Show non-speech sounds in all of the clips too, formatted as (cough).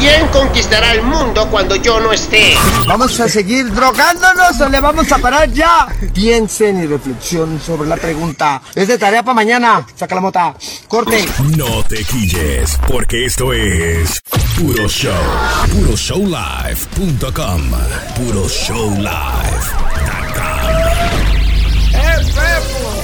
¿Quién conquistará el mundo cuando yo no esté? ¿Vamos a seguir drogándonos o le vamos a parar ya? Piensen y reflexionen sobre la pregunta. Es de tarea para mañana. Saca la mota. Corte. No te quilles, porque esto es Puro Show. PuroShowLive.com. PuroShowLive.com.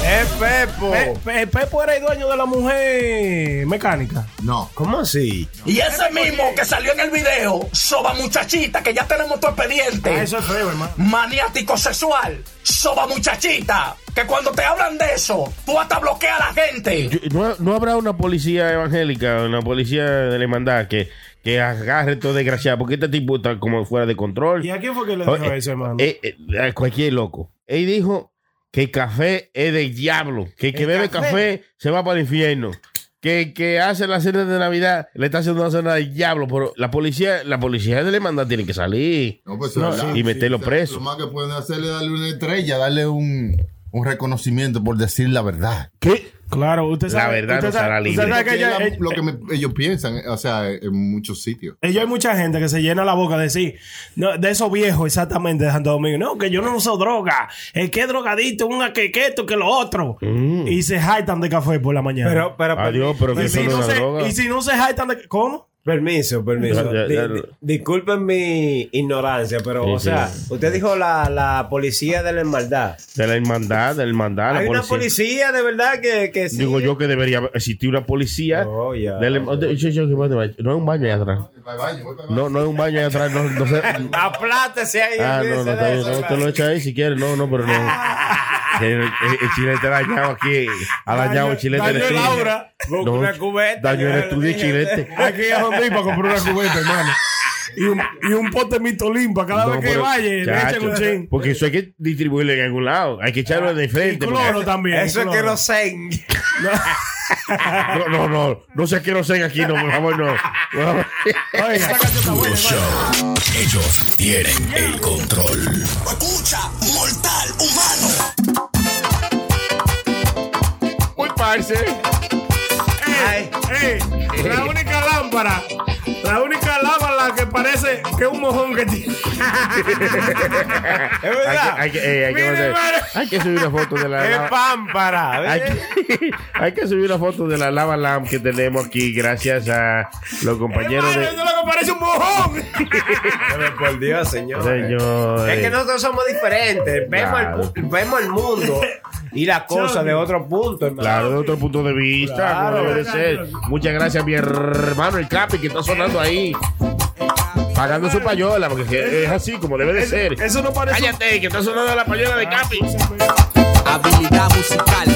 ¡Es Pepo! Pe- Pe- Pepo era el dueño de la mujer mecánica. No. ¿Cómo así? Y ese mismo que salió en el video, soba muchachita, que ya tenemos tu expediente. Ah, eso es feo, hermano. Maniático sexual, soba muchachita, que cuando te hablan de eso, tú hasta bloqueas a la gente. Yo- ¿No, no habrá una policía evangélica, una policía de la hermandad que, que agarre todo desgraciado? Porque este tipo está como fuera de control. ¿Y a quién fue que le dijo eh, eso, hermano? eh, eh, a cualquier loco. Él dijo que el café es del diablo. Que el que ¿El bebe café? café? se va para el infierno. Que el que hace la cena de Navidad le está haciendo una cena del diablo. Pero la policía, la policía de la hermandad tiene que salir No, pues, y meterlo O sea, preso. Lo más que pueden hacer es darle una estrella, darle un, un reconocimiento por decir la verdad. ¿Qué? Claro, usted La sabe. verdad usted no sabe- será usted libre. sabe que es la- ella- lo que me- ellos piensan, o sea, en muchos sitios. Ellos hay mucha gente que se llena la boca de decir, no, de esos viejos exactamente de Santo Domingo, no, que yo no uso droga, el que es drogadito, un que que esto, que lo otro. Mm. Y se jaitan de café por la mañana. Pero, pero, Adiós, pero que y, si no se, droga. y si no se jaitan de... ¿Cómo? Permiso, permiso. Ya, ya, ya. Di- di- disculpen mi ignorancia, pero, Sí, o sea, sí. usted dijo la, la policía de la hermandad. De la hermandad, de la hermandad, la Hay una policía. de verdad que, que sí. Digo yo que debería existir una policía. Oh, ya. de la- de- yo- yo- que- no hay un baño ahí atrás. No, no hay un baño ahí atrás. No, no sé. (laughs) Aplátese ahí. Ah, no, no, está bien. No, te lo echa ahí si quieres. No, no, pero no. (laughs) El, el, chilete dañado aquí. Ha dañado el chilete Daño del el estudio. aura. Busca una cubeta, Daño el estudio y chilete. Hay que ir a donde ir para comprar una cubeta, hermano. Y un, y un pote mito limpa. Cada No, vez que pero, vaya, le echan un chin. Porque eso hay que distribuirlo en algún lado. Hay que echarlo de Y frente. porque- cloro (laughs) también. Eso es que lo sé. No, no, no. No sé qué no sé aquí. No, por favor, no. Oiga. Ellos tienen el control. Escucha, mortal Ey, ey, la única lámpara, la única lámpara que parece que es un mojón que tiene. (laughs) Es Hay verdad. que, hay, que, hay, que Mire, mandar- hermano. hay que subir una foto de la. Es pámpara. hay, que, (laughs) hay que subir una foto de la lava lamp que tenemos aquí gracias a los compañeros Hermano, de. es lo que parece un mojón. (laughs) Pero por Dios, señor. Es que nosotros somos diferentes. Vemos, Claro. el, pu- vemos el mundo y las (laughs) cosas de otro punto, hermano. Claro, de otro punto de vista, Claro. como debe de ser. Muchas gracias mi hermano el Capi que está sonando ahí. Pagando su payola, porque es así como debe de ser. Eso no parece. un- Cállate, que está sonando la payola de Capi. Habilidad musical.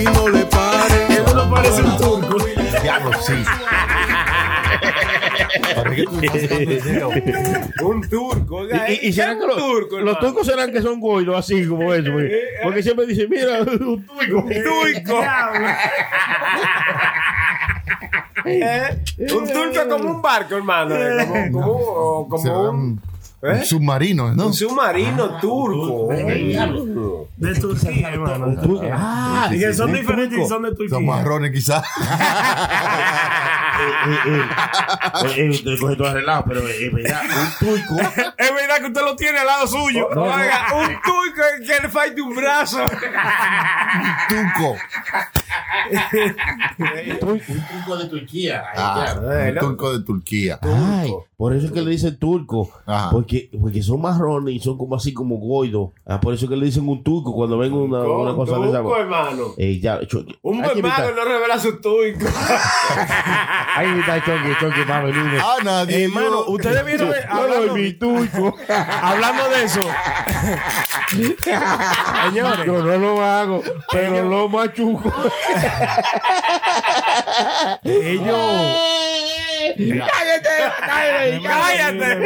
Y no le pares. Eso no parece un turco. Diablo, sí. (laughs) Un turco. Y, y, y serán ¿qué que los, un turco, los hermano? turcos serán que son goidos así como (laughs) eso. Porque, porque siempre dicen, mira, (laughs) un turco. Turco. ¿Eh? Un turco como un barco, hermano. eh, Como, como, como un, un, ¿eh? un submarino, ¿no? un submarino turco. De Turquía, hermano. de Turquía. Ah, Y que son un diferentes y turco. son de Turquía. Son marrones quizás. (laughs) Eh, eh, te coge todo arreglado, pero eh, es verdad, un turco. (laughs) Es verdad que usted lo tiene al lado suyo. Oiga, un turco que le falte un brazo. Tuco. un turco de Turquía. Ah, claro. un turco de Turquía. Ay, por eso es que le dicen turco. Ajá. Porque, porque son marrones y son como así como goidos. Ah, por eso es que le dicen un turco cuando ven una, una cosa de esa. turco, hermano. Eh, ya, Un invitar- no revela su turco. Hay que invitar a Choque, Choque para venir. Ah, nadie. Hermano, ustedes vieron (laughs) hablando, mi turco. (laughs) hablando de eso. (laughs) Señores, Yo no lo hago, pero lo machuco. ellos. ¡Cállate! ¡Cállate! Cállate.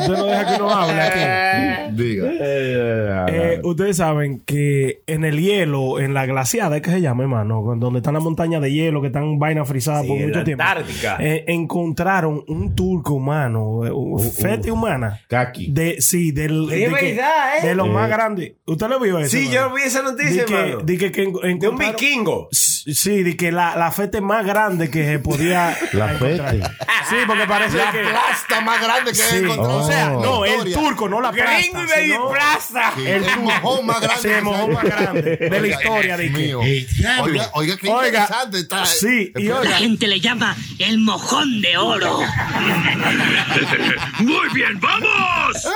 Usted no deja que uno hable aquí. Diga. Eh, ustedes saben que en el hielo, en la glaciada, ¿es que se llama, hermano? Donde están las montañas de hielo que están vainas frisadas Sí, por en mucho la tiempo. Antártica. Eh, encontraron un turco humano, eh, un fete humana. Kaki. De, sí, del, de, que- verdad, ¿eh? de los más grandes. ¿Usted lo vio eso? Sí, hermano? yo vi esa noticia, que, hermano. di que, que en- De un vikingo. Sí, de que la, la fete más grande que se podía. La fete. Sí, porque parece La que. plasta más grande que Sí. he encontrado. O sea, en la no, el turco, no la plasta. Gringo y baby sino- plaza. Sí, el el, mojón más grande. Sí, el mojón más grande de la historia, de que-. Oiga, oiga, qué Oiga, interesante está. sí, y oiga. La gente le llama el mojón de oro. (laughs) Muy bien, vamos.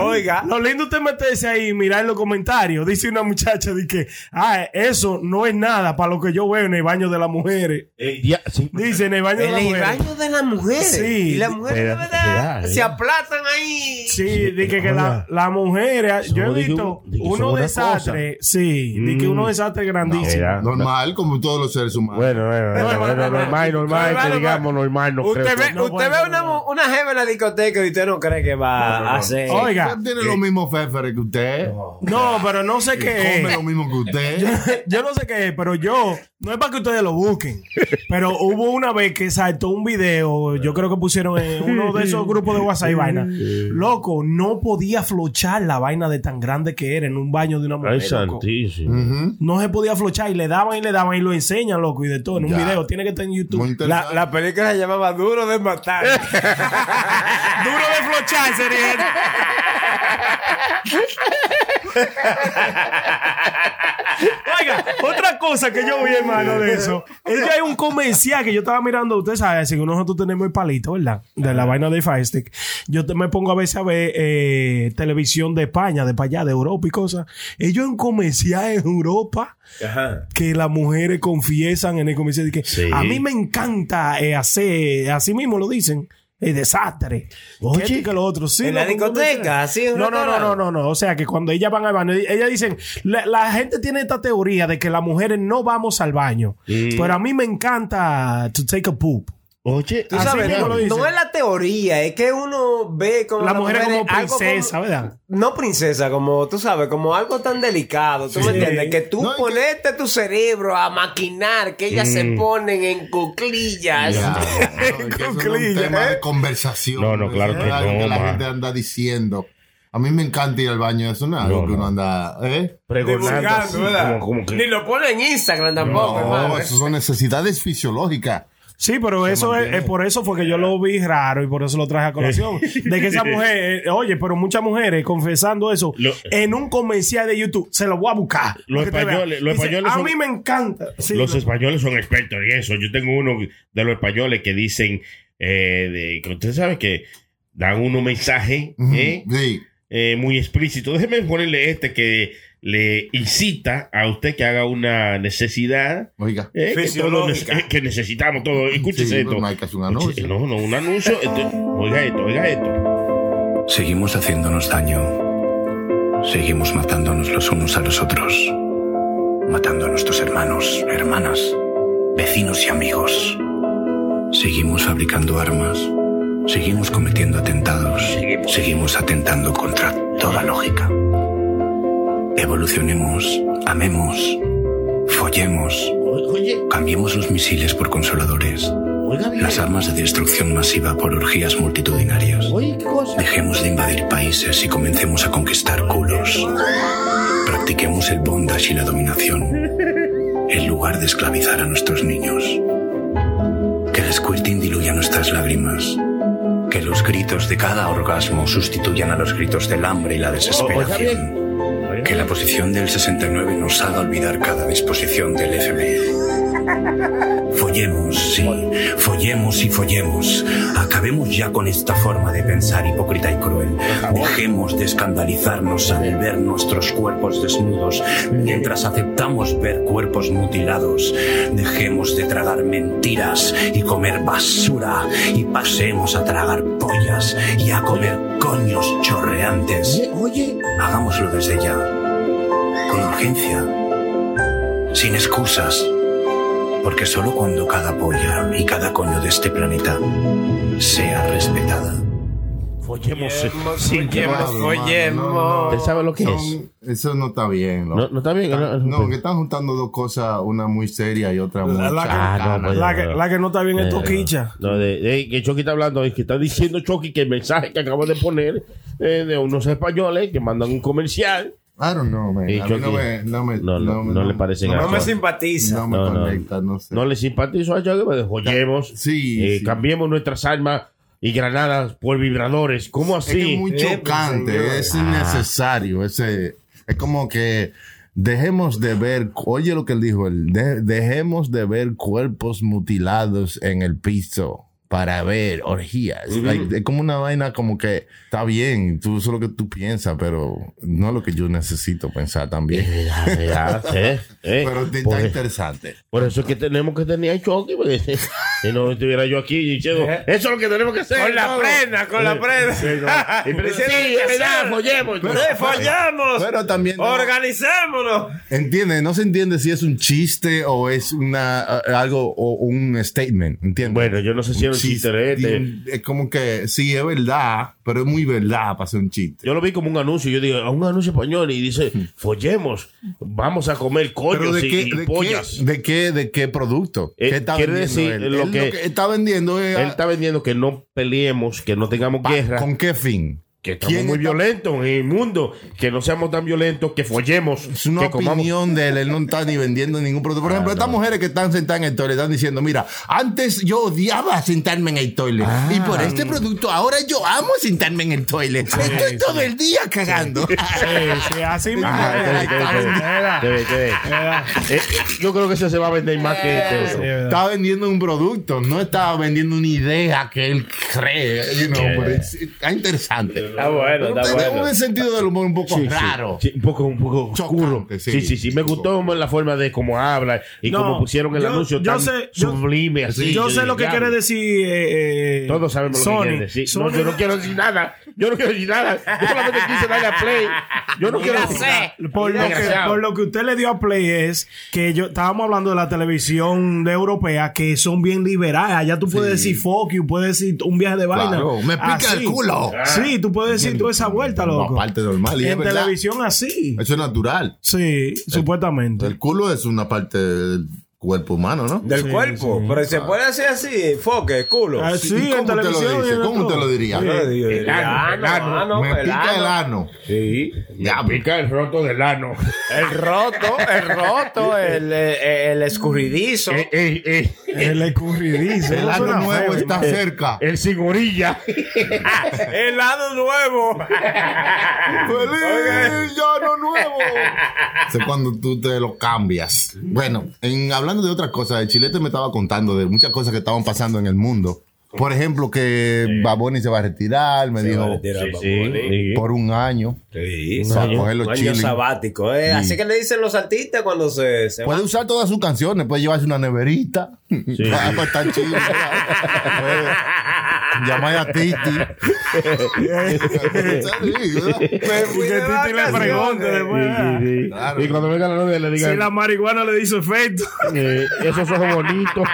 Oiga. Lo lindo usted meterse ahí y mirar los comentarios. Dice una muchacha de que, ah, eso no es nada para lo que yo veo en el baño de las mujeres. Eh, ya, sí. Dice en el baño de En las el mujeres. baño de las mujeres. Sí. Y las mujeres de verdad espera, se eh. aplatan ahí. Sí, de que, que la, Hola. la mujer, yo Somos he visto de que unos somos una desastres, sí, de que Mm. unos desastres grandísimos. Era- Normal, como todos los seres humanos. Bueno, bueno, bueno, bueno, normal, normal, que digamos normal, no Usted creo. ve, usted ve una, una jeva en la discoteca y usted no cree que va a hacer. Oiga, Usted tiene los mismos féferes que usted. no, pero no sé qué Come es. lo mismo que usted. (laughs) Yo no sé qué es, pero yo, no es para que ustedes lo busquen, pero hubo una vez que saltó un video, yo creo que pusieron en uno de esos grupos de WhatsApp y vaina. Loco, no podía flochar la vaina de tan grande que era en un baño de una mujer. Ay, loco. santísimo. No se podía flochar y le daban y le daban y lo enseñan, loco, y de todo en un Ya. video. Tiene que estar en YouTube. La, la película se llamaba Duro de Matar. (laughs) Duro de flochar sería. (laughs) Oiga, otra cosa que yo vi, hermano, de eso. Ella hay un comercial que yo estaba mirando. Usted sabe, así que nosotros tenemos el palito, ¿verdad? De la vaina de Fire Stick. Yo te- me pongo a veces a ver eh, televisión de España, de para allá, de Europa y cosas. Ellos en comercial en Europa Ajá. que las mujeres confiesan en el comercial de que Sí. a mí me encanta eh, hacer, así mismo lo dicen, el desastre. Oye. que, lo otro. Sí, En la loco, ¿cómo discoteca, así, No, no, no, no, no, no. O sea, que cuando ellas van al baño, ellas dicen, la, la gente tiene esta teoría de que las mujeres no vamos al baño. Mm. Pero a mí me encanta to take a poop. Oye, Tú Así sabes, no, lo no es la teoría, es que uno ve como La mujer como algo princesa, ¿verdad? No princesa, como tú sabes, como algo tan delicado, ¿tú me Sí. entiendes? Que tú No, es que- tu cerebro a maquinar, que ellas se ponen en cuclillas. Ya, (laughs) no, es eso no es un Cuclilla, tema ¿eh? de conversación. No, no, claro que es algo no, que la gente anda diciendo. A mí me encanta ir al baño, eso no es algo No, que no. uno anda. ¿eh? Divulgando, ¿verdad? como, como que- Ni lo pone en Instagram tampoco, hermano. No, eso son necesidades fisiológicas. Sí, pero eso es, es por eso fue que yo lo vi raro y por eso lo traje a colación. (laughs) De que esa mujer, eh, oye, pero muchas mujeres confesando eso Lo- en un comercial de YouTube, se lo voy a buscar. Los españoles- los Dice, españoles A mí me encanta. Sí, los lo- españoles son expertos en eso. Yo tengo uno de los españoles que dicen, eh, de, que usted sabe que dan unos mensajes eh, Sí. eh, muy explícitos. Déjeme ponerle este que le incita a usted que haga una necesidad Oiga. eh, que, Fisiológica. nece- que necesitamos todos. Escúchese Sí, esto. no hay que hacer un anuncio. No, no, un anuncio. Este- oiga esto, oiga esto. Seguimos haciéndonos daño. Seguimos matándonos los unos a los otros. Matando a nuestros hermanos, hermanas, vecinos y amigos. Seguimos fabricando armas. Seguimos cometiendo atentados. Seguimos atentando contra toda lógica. Evolucionemos, amemos, follemos, cambiemos los misiles por consoladores, las armas de destrucción masiva por orgías multitudinarias. Dejemos de invadir países y comencemos a conquistar culos. Practiquemos el bondage y la dominación, en lugar de esclavizar a nuestros niños. Que el squirting diluya nuestras lágrimas. Que los gritos de cada orgasmo sustituyan a los gritos del hambre y la desesperación. Que la posición del 69 nos haga olvidar cada disposición del FMI. Follemos, sí, follemos y follemos. Acabemos ya con esta forma de pensar hipócrita y cruel. Dejemos de escandalizarnos al ver nuestros cuerpos desnudos mientras aceptamos ver cuerpos mutilados. Dejemos de tragar mentiras y comer basura y pasemos a tragar pollas y a comer coños chorreantes. Oye, Hagámoslo desde ya, con urgencia, sin excusas, porque solo cuando cada polla y cada coño de este planeta sea respetada, follemos sin que follemos, Pablo, follemos. mano, ¿Usted sabe lo que es? Eso no está bien. No, no está bien. No, No, que están juntando dos cosas, una muy seria y otra muy La- la que-. Ah, no, pues, la, que, la que no está bien es Eh, toquicha. No, de, de- que Chucky está hablando, es que está diciendo Chucky que el mensaje que acabo de poner eh, de unos españoles que mandan un comercial I don't know, man. Y A mí Chucky- no me, no me, No, no, no le No me simpatiza. no me No, no. conecta, no sé. No le simpatizo a Chucky, pues joyemos. Sí, eh, sí. Cambiemos nuestras armas y granadas por vibradores. ¿Cómo Es así? que es muy Eh, pues, chocante, es innecesario. Ese, es como que dejemos de ver, oye lo que él dijo, él, de- dejemos de ver cuerpos mutilados en el piso para ver orgías. Like, es como una vaina como que está bien, tú eso es lo que tú piensas, pero no es lo que yo necesito pensar también. Ya, ya, eh, (laughs) eh, Pero te- por, está interesante. por eso es que tenemos que tener a Chucky, porque si si no estuviera yo aquí diciendo, eso es lo que tenemos que hacer. Con la todo". prenda, con la prenda. Sí, no. (laughs) Y pero- sí, es verdad, follemos. Eh, ¡Follamos! Pero también no- ¡Organicémonos! Entiende, no se entiende si es un chiste o es una eh, algo o un statement, ¿entiendes? Bueno, yo no sé si era un chiste de este. Es como que sí, es verdad, pero es muy verdad para ser un chiste. Yo lo vi como un anuncio. Yo digo, "Ah, un anuncio español y dice, follemos, vamos a comer de y, qué, y de, pollas. qué, de qué, de qué producto? Eh, ¿Qué está quiere decir él? lo Él que- está vendiendo es Él está vendiendo que no peleemos, que no tengamos pa- guerra, ¿Con qué fin? Que estamos ¿Quién muy violentos en el mundo, que no seamos tan violentos, que follemos, Es una que comamos. opinión de él, él no está ni vendiendo ningún producto. Por ejemplo, estas mujeres que están sentadas en el toilet están diciendo, mira, antes yo odiaba sentarme en el toilet y por este producto ahora yo amo sentarme en el toilet. Estoy todo el día cagando. Sí, sí, así (laughs) mismo. Yo creo que ese se va a vender más que este Sí, otro. Está vendiendo un producto, no está vendiendo una idea que él cree. You know, Yeah. está interesante. Está bueno, está Tenemos bueno. un sentido del humor un poco Sí, sí. raro. Sí, un poco, un poco oscuro. Chocante, sí. Sí, sí, sí. Me gustó la forma de cómo habla y No, cómo pusieron el yo- anuncio yo tan sé- yo- sublime así. yo sé dije, lo que quiere decir. eh, eh, Todos sabemos lo que quiere decir. No, Sony- yo no quiero decir nada. Yo no quiero decir nada. Yo solamente quise darle a play. Yo no quiero decir nada. Por lo, que, Desgraciado. por lo que usted le dio a Play es que yo estábamos hablando de la televisión de europea que son bien liberales. Allá tú puedes decir fuck you, puedes decir un viaje de vaina. Claro, me pica el culo. Sí, tú puedes decir toda esa vuelta, No, loco. parte normal. Y en televisión así. Eso es natural. Sí, supuestamente. El culo es una parte del cuerpo humano, ¿no? Del Sí, cuerpo. sí. Pero se puede hacer así, foque, culo. Ah, Sí, sí, en ¿Cómo te lo dice? ¿Cómo todo. te lo diría? Sí. El ano, el ano, Me el pica el ano. ano. Sí. Ya, Pica el roto del ano. El roto, el roto, el, eh, el escurridizo. Eh, eh, eh. El escurridizo. El ano nuevo feo. está cerca. El sin orilla. el ano nuevo. (laughs) ¡Feliz ano nuevo! (laughs) Eso es cuando tú te lo cambias. Bueno, en, hablando de otras cosas, el chilete me estaba contando de muchas cosas que estaban pasando en el mundo. Por ejemplo, que Baboni se va a retirar, me dijo, Sí, sí. por un año. Sí, O sea, coger los un año sabático. eh. Sí. Así que le dicen los artistas cuando se, se Puede van. usar todas sus canciones, puede llevarse una neverita. (laughs) Chido. (laughs) (laughs) Llamar a Titi. Y que Titi le pregunte después. ah, Sí, sí. Claro. Y cuando venga la novia le digan, Si la marihuana le hizo efecto. (laughs) eh, esos ojos bonitos.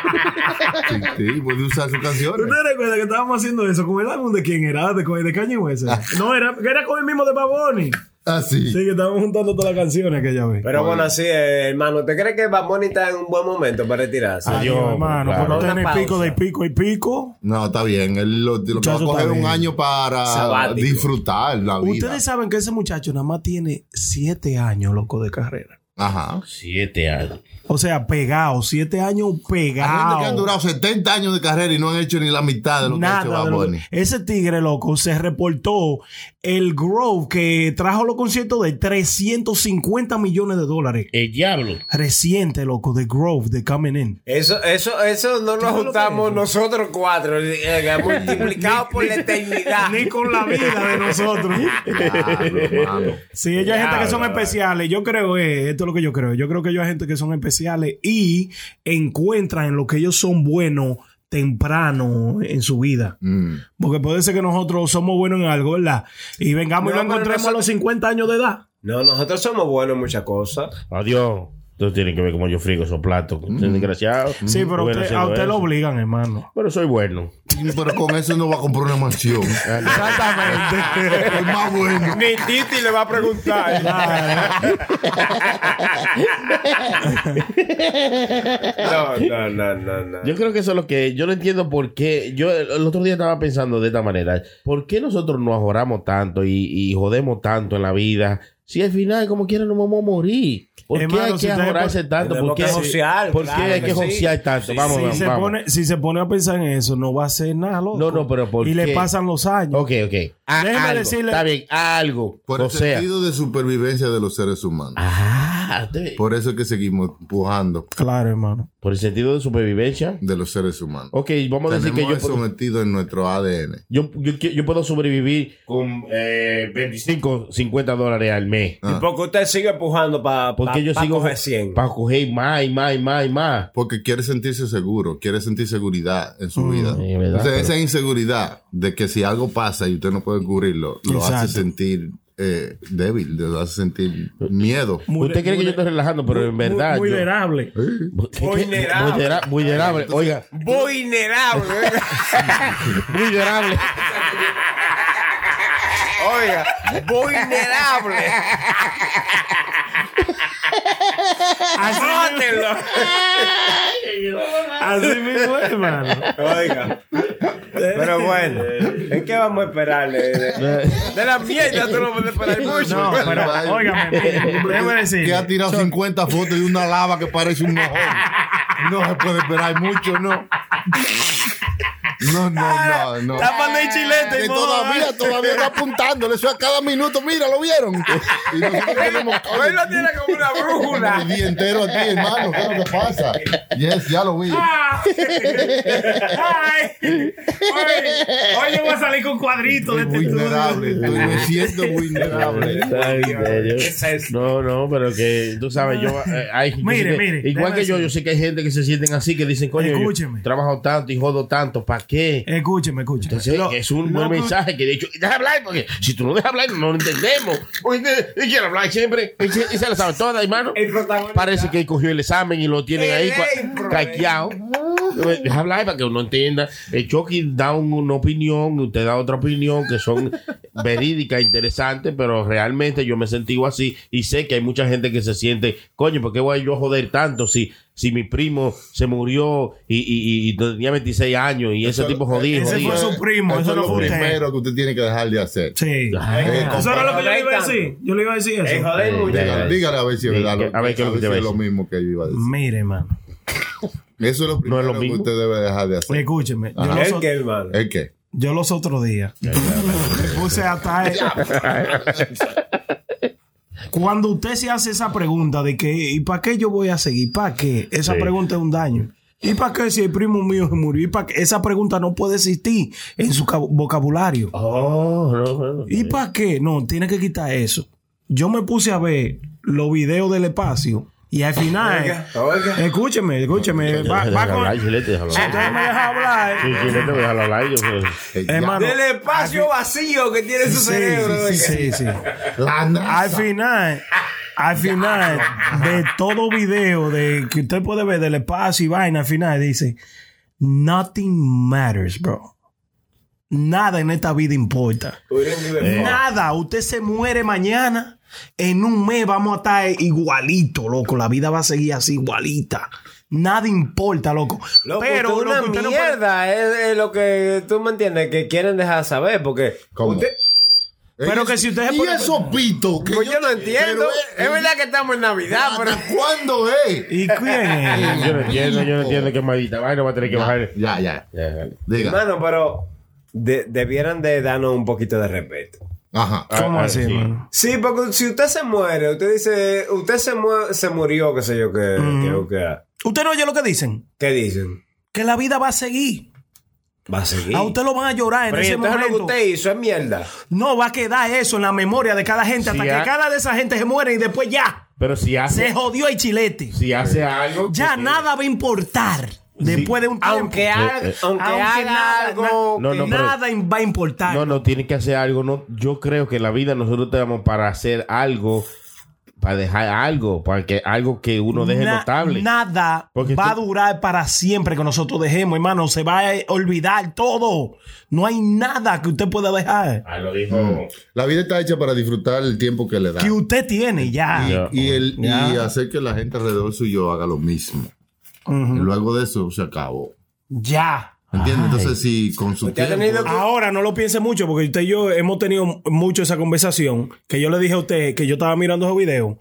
Sí, sí, puede usar sus canciones. ¿Tú te recuerdas que estábamos haciendo eso con el álbum de quién era? De, de Kanye West. No, era, era con el mismo de Baboni. Ah, sí. Que estábamos juntando todas las canciones que ya ve. Pero bueno, así, eh, hermano, ¿te crees que Bad está en un buen momento para retirarse? Adiós, hermano. claro. Pero tiene pico de pico y pico. No, está bien. Él lo, lo va a coger un año para Sabático. disfrutar la vida. Ustedes saben que ese muchacho nada más tiene siete años, loco, de carrera. Ajá. Siete años. O sea, pegado, siete años Hay gente pegado. que han durado 70 años de carrera y no han hecho ni la mitad de lo que ha hecho Bad lo- Bunny. Ese tigre, loco, se reportó el Grove que trajo los conciertos de 350 millones de dólares. El diablo. Reciente, loco, de Grove, de Coming In. Eso, eso, eso no lo lo juntamos es? nosotros cuatro, eh, multiplicado (laughs) por la eternidad. Ni con la vida de nosotros. Claro. Sí, ellos hay gente que son especiales. Yo creo, eh, esto es lo que yo creo. Yo creo que ellos hay gente que son especiales y encuentran en lo que ellos son buenos temprano en su vida. Mm. Porque puede ser que nosotros somos buenos en algo, ¿verdad? Y vengamos No, y lo encontremos a los 50 años de edad. No, nosotros somos buenos en muchas cosas. Adiós. Tú tienes que ver cómo yo frigo esos platos. Desgraciado. Sí, pero Bueno, usted- a usted lo obligan, hermano. Pero soy bueno. (laughs) Pero con eso no va a comprar una mansión. Exactamente. Es más bueno. Ni Titi le va a preguntar. (laughs) no, no, no, no, no. Yo creo que eso es lo que yo no entiendo por qué. Yo el, otro día estaba pensando de esta manera. ¿Por qué nosotros nos ahorramos tanto y, y jodemos tanto en la vida? Si al final, como quiera, nos vamos a morir. ¿Por qué hay si que ahorrarse tanto? ¿Por qué, que josear, ¿por qué hay que que sí. josear tanto? Sí, vamos, si, vamos, se vamos. pone, si se pone a pensar en eso, no va a hacer nada, loco. No, no, pero ¿por Y le pasan los años. Ok, ok. Ah, Déjeme algo. decirle- Está bien, algo. Por o el sea. sentido de supervivencia de los seres humanos. Ah, Por eso es que seguimos empujando Claro, hermano. por el sentido de supervivencia. de los seres humanos. Ok, vamos a decir que yo puedo, metido en nuestro ADN. yo, yo, yo puedo sobrevivir con eh, 25, 50 dólares al mes. Ah. Porque usted sigue empujando para Porque yo sigo coger 100. para coger más y más y más y más. Porque quiere sentirse seguro, quiere sentir seguridad en su vida. sí, verdad, Entonces, pero- esa inseguridad de que si algo pasa y usted no puede cubrirlo, lo hace sentir eh, débil, lo hace sentir miedo. Muy- Usted cree que yo estoy relajando, pero en verdad. Muy yo- vulnerable. Vulnerable. (laughs) Vulnerable. Oiga, Vulnerable. vulnerable. Oiga, vulnerable. Anótelo. Así mismo, hermano. Oiga. Pero bueno, ¿en qué vamos a esperarle? De, la mierda tú no puedes esperar mucho. No, pero, óigame, déjeme decir. Que ha tirado 50 fotos de una lava que parece un mojón. No se puede esperar mucho, ¿no? No, no, no, no. El chilete, Que todavía, todavía está apuntándole eso a cada minuto. Mira, lo vieron. (laughs) Y nosotros tenemos Hoy lo tiene como una (laughs) brújula. el día entero aquí, hermano. ¿Qué es lo que pasa? Yes, ya lo vi. Ay, hoy, hoy yo voy a salir con cuadritos de este Vulnerable. Estoy- Me siento vulnerable. (laughs) Ay. ¿Qué es eso? No, no, pero que tú sabes, yo. eh, hay, yo Mire, mire, Igual que yo, decir. yo sé que hay gente que se sienten así, que dicen, coño, yo Escúcheme. trabajo tanto y jodo tanto, ¿para qué? Escúcheme, escúcheme. Entonces, Lo- es un buen mensaje que de hecho, deja hablar, porque si tú no dejas hablar, no lo entendemos. Y quiere hablar siempre, y se, y se la sabe toda, hermano. Parece que cogió el examen y lo tienen ahí El cua- pro- caqueado. (laughs) Deja hablar para que uno entienda. El Chucky da un- una opinión, usted da otra opinión que son (laughs) verídicas, interesantes, pero realmente yo me sentí así y sé que hay mucha gente que se siente, coño, ¿por qué voy yo a joder tanto si, si mi primo se murió y, y, y- y tenía 26 años y ese Eso- tipo jodido? ese jodido? fue su primo, eso es no lo usted. primero que usted tiene que dejar de hacer. Sí. Ay, Eso era lo que yo le iba a decir. Yo le iba a decir Eh, eso. joder, mucho. Dígale, dígale a ver si es verdad. lo- a ver qué es lo que te es lo mismo que yo iba a decir. Mire, mano. Eso es lo primero lo que usted debe dejar de hacer. Escúcheme. Yo los, ¿El qué, hermano? ¿El qué? yo los otros días me (laughs) puse hasta (laughs) Cuando usted se hace esa pregunta de que, ¿y para qué yo voy a seguir? ¿Para qué? Esa Sí. pregunta es un daño. ¿Y para qué si el primo mío se murió? ¿Y para qué? Esa pregunta no puede existir en su ca- vocabulario. Oh, no, no, ¿Y para qué? No, tiene que quitar eso. Yo me puse a ver los videos del espacio y al final, Oiga, oiga. escúcheme, escúcheme, va, con- hablar, Chilete, déjalo si hablar. usted me deja hablar, Sí, Chilete, déjalo hablar. yo, pues. Ya. hermano, Del espacio vacío que tiene su sí, cerebro. sí, sí, sí. La NASA. Al final, al final de todo video de que usted puede ver del espacio y vaina, al final dice, nothing matters, bro. Nada en esta vida importa. Nada. Usted se muere mañana. En un mes vamos a estar igualito, loco. La vida va a seguir así, igualita. Nada importa, loco. Loco, Pero una loco, usted no puede- mierda es, es lo que tú me entiendes que quieren dejar saber porque ¿Cómo? usted- Pero que si usted se Y pone- esos pitos. que pues yo no entiendo pero, es verdad que estamos en Navidad pero ¿Hasta cuándo es? ¿Y quién es? (laughs) Yo no entiendo, yo no entiendo que maldita vaina va a tener que bajar. Ya, ya. Ya, Diga. hermano pero de- debieran de darnos un poquito de respeto Ajá. ¿Cómo Ah, así, sí. mano? Sí, porque si usted se muere, usted dice, usted se, mu- se murió, qué sé yo, qué, qué, qué, ¿Usted no oye lo que dicen? ¿qué dicen? Que la vida va a seguir. Va a seguir. A usted lo van a llorar en Pero ese entonces lo que momento. usted hizo es mierda. No va a quedar eso en la memoria de cada gente hasta que cada de esa gente se muere y después ya Pero si se hace, jodió el chilete. si hace algo. Ya que- nada va a importar después de un tiempo. Aunque haga, eh. aunque Aunque haga nada, algo. No, que- no, pero- nada va a importar. No, no, tiene que hacer algo. No, yo creo que en la vida nosotros tenemos para hacer algo para dejar algo, para que algo que uno deje Na- notable. Nada Porque va a tú- durar para siempre que nosotros dejemos, hermano. Se va a olvidar todo. No hay nada que usted pueda dejar. Ah, lo dijo. La vida está hecha para disfrutar el tiempo que le da. Que usted tiene ya. Ya. Y, el, y Ya. hacer que la gente alrededor suyo haga lo mismo. Y luego de eso se acabó. Ya. ¿Entiendes? Entonces, si con su tiempo... tenido Ahora no lo piense mucho porque usted y yo hemos tenido mucho esa conversación que yo le dije a usted que yo estaba mirando esos videos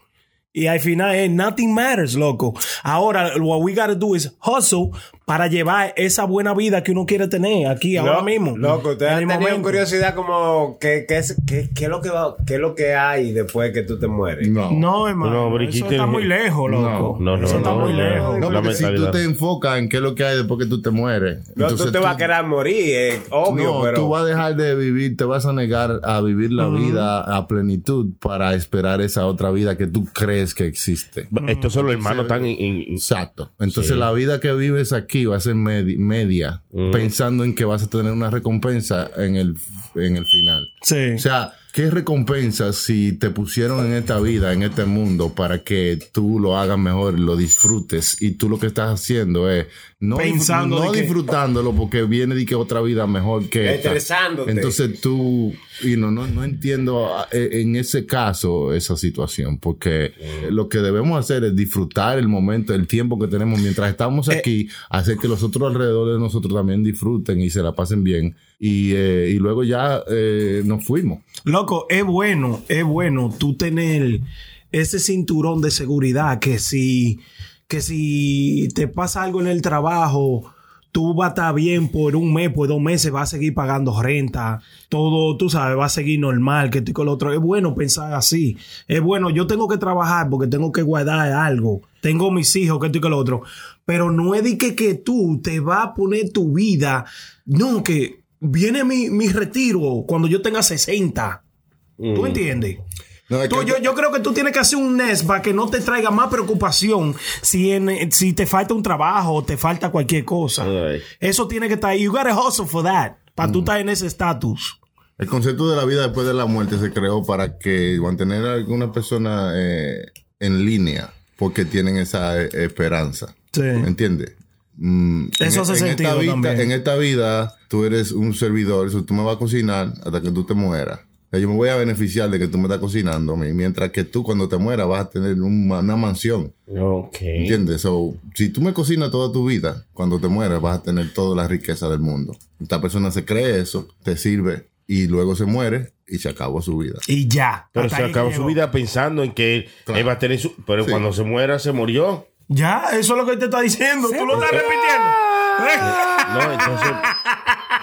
y al final es nothing matters, loco. Ahora what we gotta do is hustle para llevar esa buena vida que uno quiere tener aquí ahora mismo. Loco, ustedes han tenido momento. curiosidad como ¿qué, qué, es, qué, qué es lo que va, qué es lo que hay después que tú te mueres. No. No, hermano. No, eso está muy lejos, loco. No, no, eso está no, muy no. lejos. No, La porque si tú te enfocas en qué es lo que hay después que tú te mueres. No, tú entonces te vas a querer morir, es obvio, no, pero. tú vas a dejar de vivir, te vas a negar a vivir la vida a plenitud para esperar esa otra vida que tú crees que existe. Estos son los hermanos tan. in- in- Exacto. Entonces la vida que vives aquí va a ser medi- media, pensando en que vas a tener una recompensa en el, en el final. Sí. O sea, ¿qué recompensa si te pusieron en esta vida, en este mundo, para que tú lo hagas mejor, lo disfrutes y tú lo que estás haciendo es no, disfr- Pensando no de que- disfrutándolo porque viene de que otra vida mejor que esta. Entonces tú, y no, no, no entiendo ah, eh, en ese caso esa situación porque lo que debemos hacer es disfrutar el momento, el tiempo que tenemos mientras estamos aquí, hacer que los otros alrededor de nosotros también disfruten y se la pasen bien. Y, eh, y luego ya eh, nos fuimos. Loco, es bueno, es bueno tú tener ese cinturón de seguridad que si, que si te pasa algo en el trabajo, tú vas a estar bien por un mes, por dos meses, vas a seguir pagando renta, todo, tú sabes, va a seguir normal, que esto y con lo otro. Es bueno pensar así. Es bueno, yo tengo que trabajar porque tengo que guardar algo. Tengo mis hijos, que esto y que lo otro. Pero no es de que, que tú te vas a poner tu vida. No, que viene mi, mi retiro cuando yo tenga 60. ¿Tú entiendes? No, es Tú- que- yo, yo creo que tú tienes que hacer un NES para que no te traiga más preocupación si, en, si te falta un trabajo o te falta cualquier cosa. Eso tiene que estar ahí. You gotta hustle for that. Para tú estar en ese estatus. El concepto de la vida después de la muerte se creó para que mantener a alguna persona eh, en línea porque tienen esa eh, esperanza. Sí. ¿Entiendes? Mm, Eso hace esta sentido vida, también. En esta vida, tú eres un servidor, eso tú me vas a cocinar hasta que tú te mueras. O sea, yo me voy a beneficiar de que tú me estás cocinando, a mí, mientras que tú cuando te mueras vas a tener un- una mansión. Ok. ¿Entiendes? So, si tú me cocinas toda tu vida, cuando te mueras vas a tener toda la riqueza del mundo. Esta persona se cree eso, te sirve y luego se muere y se acabó su vida. Y ya. Pero se acabó llegó. su vida pensando en que él, Claro. él va a tener su. Pero Sí. cuando se muera, se murió. Ya, eso es lo que te está diciendo. tú lo estás repitiendo. (laughs) No, entonces.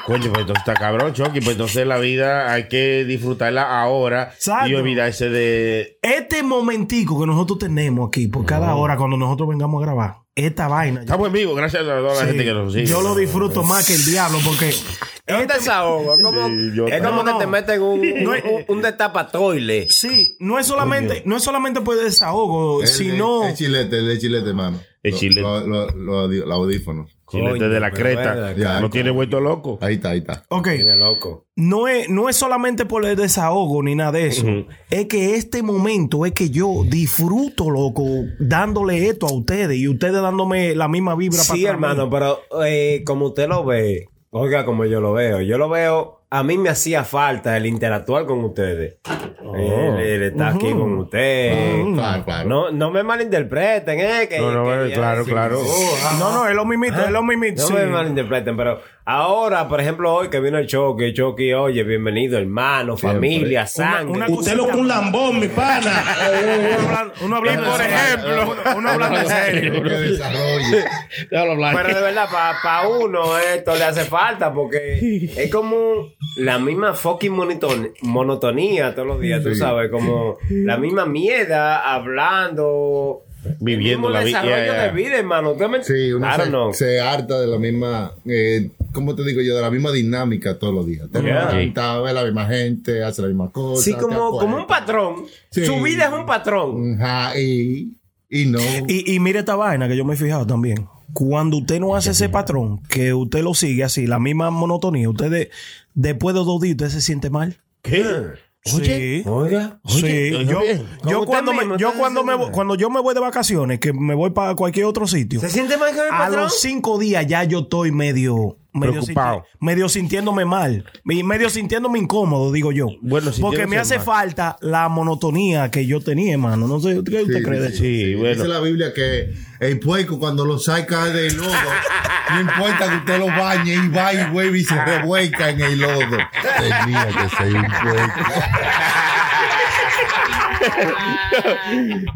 Coño, pues entonces está cabrón, Chucky. Pues entonces la vida hay que disfrutarla ahora Exacto. y olvidarse de. este momentico que nosotros tenemos aquí por cada hora cuando nosotros vengamos a grabar, esta vaina. Estamos en vivo, gracias a toda la Sí, gente que nos sigue. yo lo disfruto más que el diablo porque Es un desahogo. Es como, Sí, yo es como también. que te meten un, (laughs) No un, es- un, un destapatoile. Sí, no es solamente, no es solamente por desahogo, El- sino El, chilete, el chilete, hermano. El Lo- chilete. lo- lo- lo- Los audífonos. Chilete de la creta. Ya, no tiene vuelto loco. Ahí está, ahí está. Ok, Tiene loco. no es, no es solamente por el desahogo ni nada de eso. Es que este momento es que yo disfruto, loco, dándole esto a ustedes y ustedes dándome la misma vibra Sí, para hermano, pero eh, como usted lo ve, oiga como yo lo veo, yo lo veo, a mí me hacía falta el interactuar con ustedes. El, el estar aquí con. Claro, claro. No, no me malinterpreten, eh. Que, No, no, que eh, ya- claro, sí, claro. oh, ah, No, no, es lo mismito, es lo mismito. No sí. me malinterpreten, pero ahora, por ejemplo, hoy que vino el Chucky, Chucky, oye, bienvenido, hermano, familia, sangre. una Usted lo que un lambón, mi pana. Uno hablando, por ejemplo. Uno- hablando en (laughs) serio. (laughs) Pero de verdad, para uno esto le hace falta porque es como la misma fucking monoton- monotonía todos los días, tú Sí. sabes, como la misma mierda hablando. Viviendo el mismo la vida, desarrollo de vida, hermano. ¿Usted me- Sí, uno se, know. se harta de la misma, eh, ¿cómo te digo yo? De la misma dinámica todos los días. Te Yeah. la misma gente, hace la misma cosa. Sí, como, como un patrón. Sí. Su vida es un patrón. Ajá, y, y no. Y, y mire esta vaina que yo me he fijado también. Cuando usted no hace ese patrón, que usted lo sigue así, la misma monotonía, usted de- después de dos días usted se siente mal. ¿Qué? Sí. Oiga. Sí, oye, yo, bien. yo Como cuando, me, yo cuando, me, voy- cuando yo me voy de vacaciones, que me voy para cualquier otro sitio, ¿Se siente mal el a patrón? los cinco días ya yo estoy medio, medio, Preocupado. sinti- medio sintiéndome mal, medio sintiéndome incómodo, digo yo. Bueno, Porque me hace mal. falta la monotonía que yo tenía, hermano. No sé, ¿qué usted cree de eso? Sí, bueno. Dice la Biblia que el puerco cuando lo saca del lodo, no importa que usted lo bañe y va y vuelve y se revuelca en el lodo. Tenía que ser un puerco.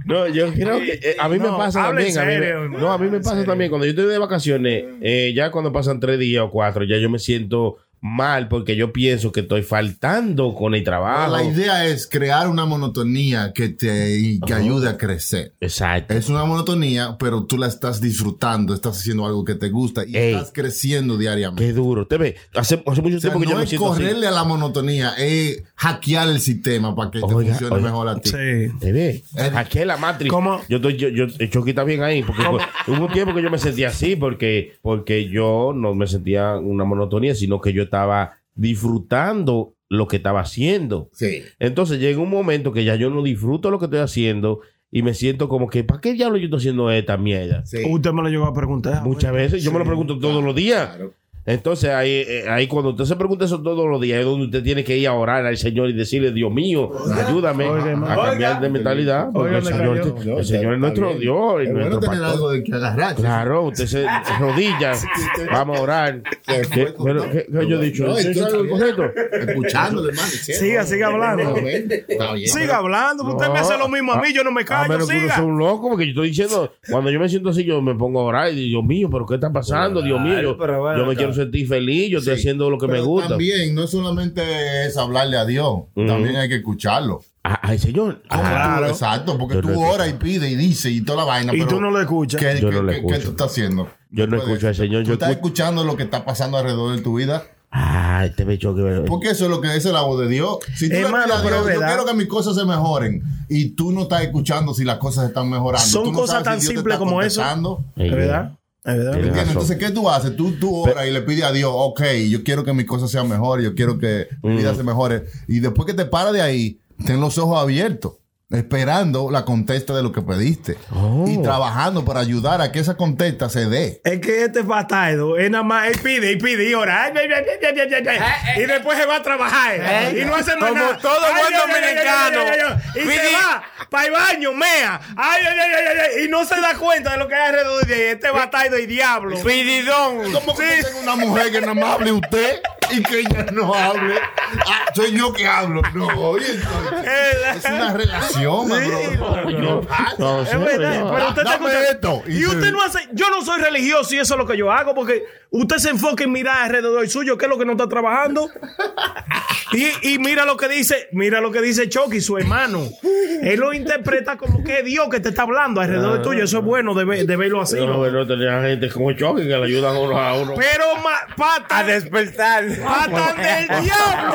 No, yo creo que eh, a mí me No, pasa habla en también. A mí, me, no, a mí me pasa también. Cuando yo estoy de vacaciones, eh, ya cuando pasan tres días o cuatro, ya yo me siento mal porque yo pienso que estoy faltando con el trabajo. La idea es crear una monotonía que te y que ayude a crecer. Exacto. Es una monotonía, pero tú la estás disfrutando, estás haciendo algo que te gusta y Ey. estás creciendo diariamente. Qué duro. Te ve, hace, hace mucho O sea, tiempo que yo no me es siento así. correrle a la monotonía, es hackear el sistema para que te funcione oiga. mejor a ti. Sí. Te ve. Eh. Es la Matrix. ¿Cómo? Yo estoy, yo, yo, Chucky está bien ahí. Porque fue- hubo un tiempo que yo me sentía así porque, porque yo no me sentía una monotonía, sino que yo estaba disfrutando lo que estaba haciendo. Sí. Entonces llega un momento que ya yo no disfruto lo que estoy haciendo y me siento como que, ¿para qué diablo yo estoy haciendo esta mierda? Sí. Usted me lo llegó a preguntar. Muchas veces, yo me lo pregunto todos los días. Claro. Entonces ahí, eh, ahí cuando usted se pregunta eso todos los días, es donde usted tiene que ir a orar al Señor y decirle, Dios mío, ayúdame a cambiar de mentalidad. Porque el Señor, cayó. el Señor es nuestro Dios. y nuestro tener algo de que agarrar. Claro, usted se (laughs) rodillas, vamos a orar. ¿Qué, pero, ¿qué- qué yo he dicho? No, ¿Eso es esto algo está correcto? Escuchándole, hermano. Siga, siga hablando. Siga hablando. Usted me hace lo mismo a mí, yo no me A callo. menos que un loco, porque yo estoy diciendo, cuando yo me siento así, yo me pongo a orar y digo, Dios mío, pero ¿qué está pasando? Dios mío, yo, pero bueno, yo sentir feliz, yo estoy Sí. haciendo lo que me gusta. También, no solamente es hablarle a Dios, también hay que escucharlo. Ah, Ay, Señor. ¿Cómo Ah, tú- exacto, porque Yo tú no oras y pides y dices y toda la vaina. Y pero tú no lo escuchas. ¿Qué, Yo qué- no lo qué- qué escucho. tú estás haciendo? Yo no escucho al Señor, Tú yo estás escucho- escuchando lo que está pasando alrededor de tu vida. Ay, te veo que Porque eso es lo que es la voz de Dios. Si tú Hermano, pides a pero yo quiero que mis cosas se mejoren y tú no estás escuchando si las cosas están mejorando. Son Tú no cosas sabes tan si simples como eso. contestando. ¿Es verdad? Entonces, ¿qué tú haces? Tú, tú oras y le pides a Dios, ok, yo quiero que mis cosas sean mejores, yo quiero que mi Mm. vida se mejore. Y después que te paras de ahí, ten los ojos abiertos, esperando la contesta de lo que pediste. Oh. Y trabajando para ayudar a que esa contesta se dé. Es que este bastardo es nada más, él pide y pide y ora. Ay, ay, ay, ay, ay, ay, ay. Y después se va a trabajar. Y no hace más Como nada. todo Ay, buen dominicano. ay, ay, ay, ay. Y Pide- se va para el baño, mea. Ay, ay, ay, ay, ay, Y no se da cuenta de lo que hay alrededor de este bastardo y diablo. Pididón. ¿Cómo que tiene una mujer que nada más hable usted y que ella no hable? Ah, soy yo que hablo. No, oye, es una relación, Sí, bro. No, no, Es sí, verdad, no. pero usted está Dame escuchando- esto. Y usted no hace. Yo no soy religioso y eso es lo que yo hago porque usted se enfoca en mirar alrededor suyo, qué es lo que no está trabajando. Y, y mira lo que dice, mira lo que dice Chucky, su hermano. Él lo interpreta como que es Dios que te está hablando alrededor de tuyo. Eso es bueno de, ver- de verlo así. No, ¿no? tenía gente como Chucky que le ayudan a uno a uno. Pero ma- pata, A despertar. Pata del diablo.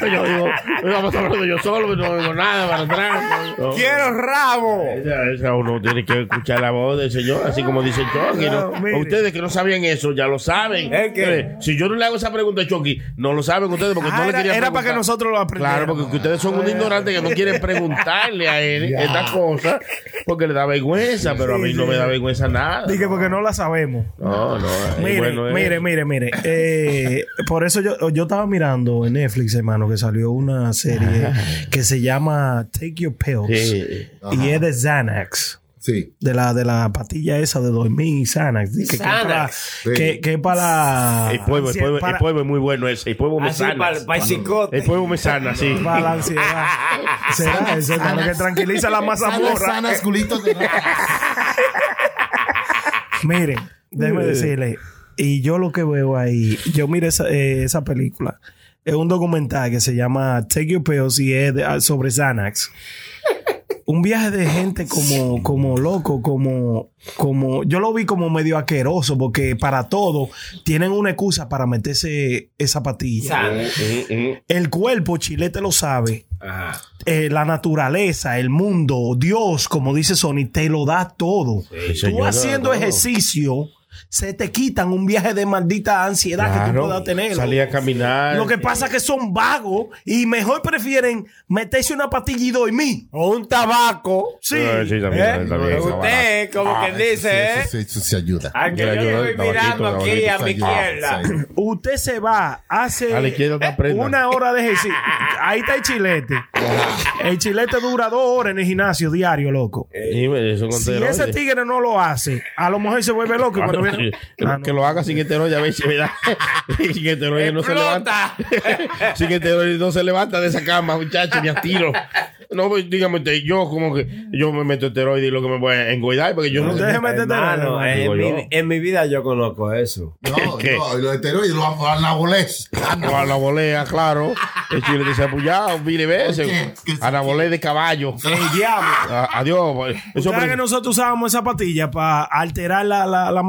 (laughs) yo digo, vamos hablando yo solo, no digo nada para atrás. No. Quiero rabo. Esa, esa uno tiene que escuchar la voz del Señor, así como dice Chucky. ¿no? No, mire. Ustedes que no sabían eso, ya lo saben. ¿El qué? Eh, Si yo no le hago esa pregunta a Chucky, no lo saben ustedes porque Ah, no le querían era para que preguntar. nosotros lo aprendiéramos. Claro, porque ustedes son unos ignorantes que no quieren preguntarle a él (laughs) esta cosa porque le da vergüenza, pero a mí no me da vergüenza nada. Dije porque no la sabemos. No, no. es Mire, bueno, es- mire, mire, mire. Eh, por eso yo, yo estaba mirando en Netflix, hermano, que salió una serie que se llama Take Your Pills. Sí. Y es de Xanax. Sí. De la, de la patilla esa de dormir, Xanax. Que, que, es para, Xanax. que, que es para El pueblo, el pueblo, el pueblo es muy bueno ese. El pueblo me Así sana. para el psicote. El pueblo me sana, sí. (laughs) para la ansiedad. (laughs) Será eso, hermano, que tranquiliza la mazamorra. Sanas, (laughs) culitos de Miren, déjeme decirle, y yo lo que veo ahí, yo miré esa, eh, esa película, es un documental que se llama Take Your Pills y es de- ah, sobre Xanax. Un viaje de gente como, como loco, como, como, yo lo vi como medio asqueroso, porque para todo tienen una excusa para meterse esa patilla. El cuerpo, Chilete lo sabe, Ajá. eh, la naturaleza, el mundo, Dios, como dice Sony, te lo da todo. Sí, Tú haciendo todo. ejercicio, se te quitan un viaje de maldita ansiedad que tú puedas tener. Salir a caminar. Lo que pasa es que son vagos y mejor prefieren meterse una pastilla y dormir. O un tabaco. Sí. Eh, sí, también, ¿Eh? también, Usted, como que dice, ¿eh? Eso, eso sí ayuda. Al que Le yo voy mirando aquí a mi izquierda. Sí. Usted se va, hace A la izquierda te aprenda. una hora de ejercicio. (laughs) Ahí está el chilete. El chilete dura dos horas en el gimnasio diario, loco. Eso Si ese tigre no lo hace, a lo mejor se vuelve loco. y cuando (laughs) que, Ah, no. que lo haga sin esteroide, a ver si ¿verdad? (laughs) sin esteroide no se levanta. (laughs) sin esteroide no se levanta de esa cama, muchacho, ni a tiro. No, pues, dígame usted, yo como que yo me meto esteroide y lo que me voy a engordar porque yo no Usted se mete esteroide, en, mi, en mi vida yo conozco eso. No, ¿Qué? no, los esteroides, los anabolés. a la volea, claro. El chile ha apoyado mil veces. ¿Qué? ¿Qué? A la volea de caballo. El diablo. A- Adiós. pues. ¿Sabes que nosotros usábamos esa patilla para alterar la, la, la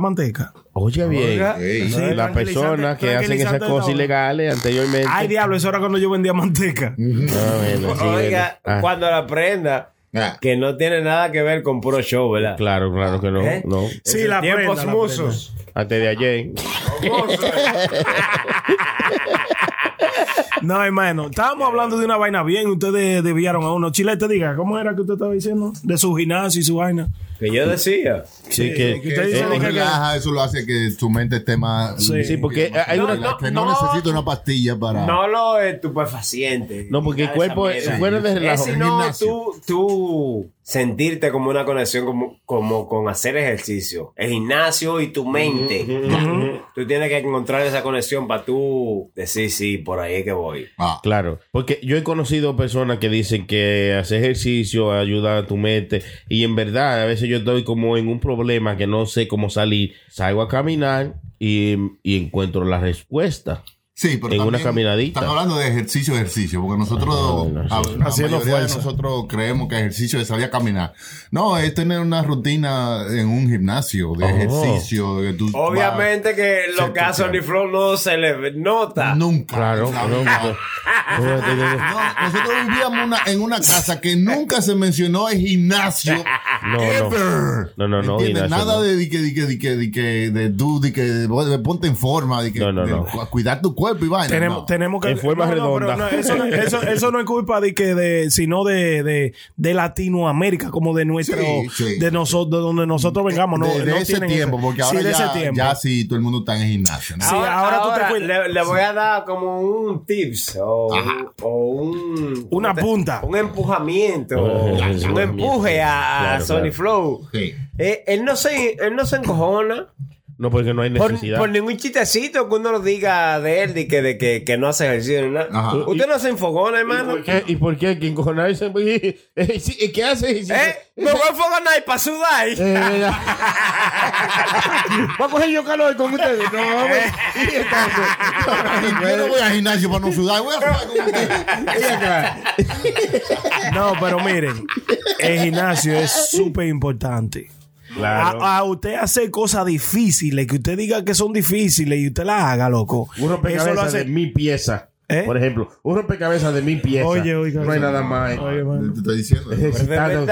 manteca? Oye, bien. Sí, Las personas que hacen esas cosas todo. ilegales anteriormente. Ay, diablo, eso era cuando yo vendía manteca. (laughs) Ah, bueno, sí, Oiga. Ah, cuando la prenda, Ah. que no tiene nada que ver con puro show, ¿verdad? Claro, claro que no. ¿Eh? no. Sí, la tiempos prenda, la musos. Antes de ayer. (laughs) No, hermano, estábamos hablando de una vaina bien. Ustedes desviaron a uno. Chilete, diga, ¿cómo era que usted estaba diciendo? De su gimnasio y su vaina. Que yo decía. Sí, que, que usted dice Eso que- relaja, eso lo hace que tu mente esté más. Sí. Sí, porque hay una- No, que no, no, necesita una pastilla para. No lo estupefaciente. No, porque el Nada de cuerpo es de relajo. Es sino Gimnasio. tú, tú sentirte como una conexión como, como con hacer ejercicio. El gimnasio y tu mente. Tú tienes que encontrar esa conexión para tú decir, sí, por ahí es que voy. Ah. Claro, porque yo he conocido personas que dicen que hacer ejercicio ayuda a tu mente y en verdad a veces yo estoy como en un problema que no sé cómo salir, salgo a caminar y, y encuentro la respuesta. Sí, pero En una caminadita. Están hablando de ejercicio, ejercicio, porque nosotros, Ah, no, la Haciendo fuerza. nosotros creemos que ejercicio es salir a caminar. No, es tener una rutina en un gimnasio de Oh. ejercicio. que tú Obviamente que lo que. Sony Flow no se le nota. Nunca. Claro, Nunca. no, No, nosotros vivíamos una- en una casa que nunca se mencionó el gimnasio. No, no. No, no, no, ¿Entiendes? Nada no. de, de que, de que, de que, de que, de tú, de que, de, ponte en forma, de que, No, no, de no. cu- cuidar tu cuerpo y vaina. Tenemos, no. tenemos que. En forma redonda. no, eso, no, eso, eso no es culpa de que de, sino de, de, de Latinoamérica, como de nuestro, Sí, sí. de nosotros, de donde nosotros vengamos. No, de, de no ese tiempo, ese- porque sí, ahora de ya, ese tiempo. ya sí todo el mundo está en el gimnasio. ¿no? Sí, ahora tú te cuidas. Le, le voy a dar como un tips o, un, o un- Una ¿cómo te- punta. Un empujamiento. un empuje a, a Claro, Sony. Flow. Sí. Eh, él, no se, él no se encojona No, porque no hay por, necesidad. por ningún chistecito que uno lo diga de él, de que, de que, que no hace ejercicio ni nada. Ajá. Usted no se enfogona, ¿Y hermano. por qué? ¿Y por qué? (laughs) Eh, ¿Qué hace? ¿Eh? (laughs) Me voy a enfogonar para sudar. Eh. (laughs) Voy a coger yo calor con ustedes. No, hombre. Y entonces- Yo no voy al gimnasio para no sudar. Voy a sudar con usted. Ven acá. No, pero miren, el gimnasio es súper importante. Claro. A, a usted hacer cosas difíciles, que usted diga que son difíciles y usted las haga, loco. Un lo rompecabezas hace- de mi pieza. ¿Eh? Por ejemplo, un rompecabezas de mi pieza. Oye, oiga. no hay nada más. eh. Oye. Te estoy diciendo.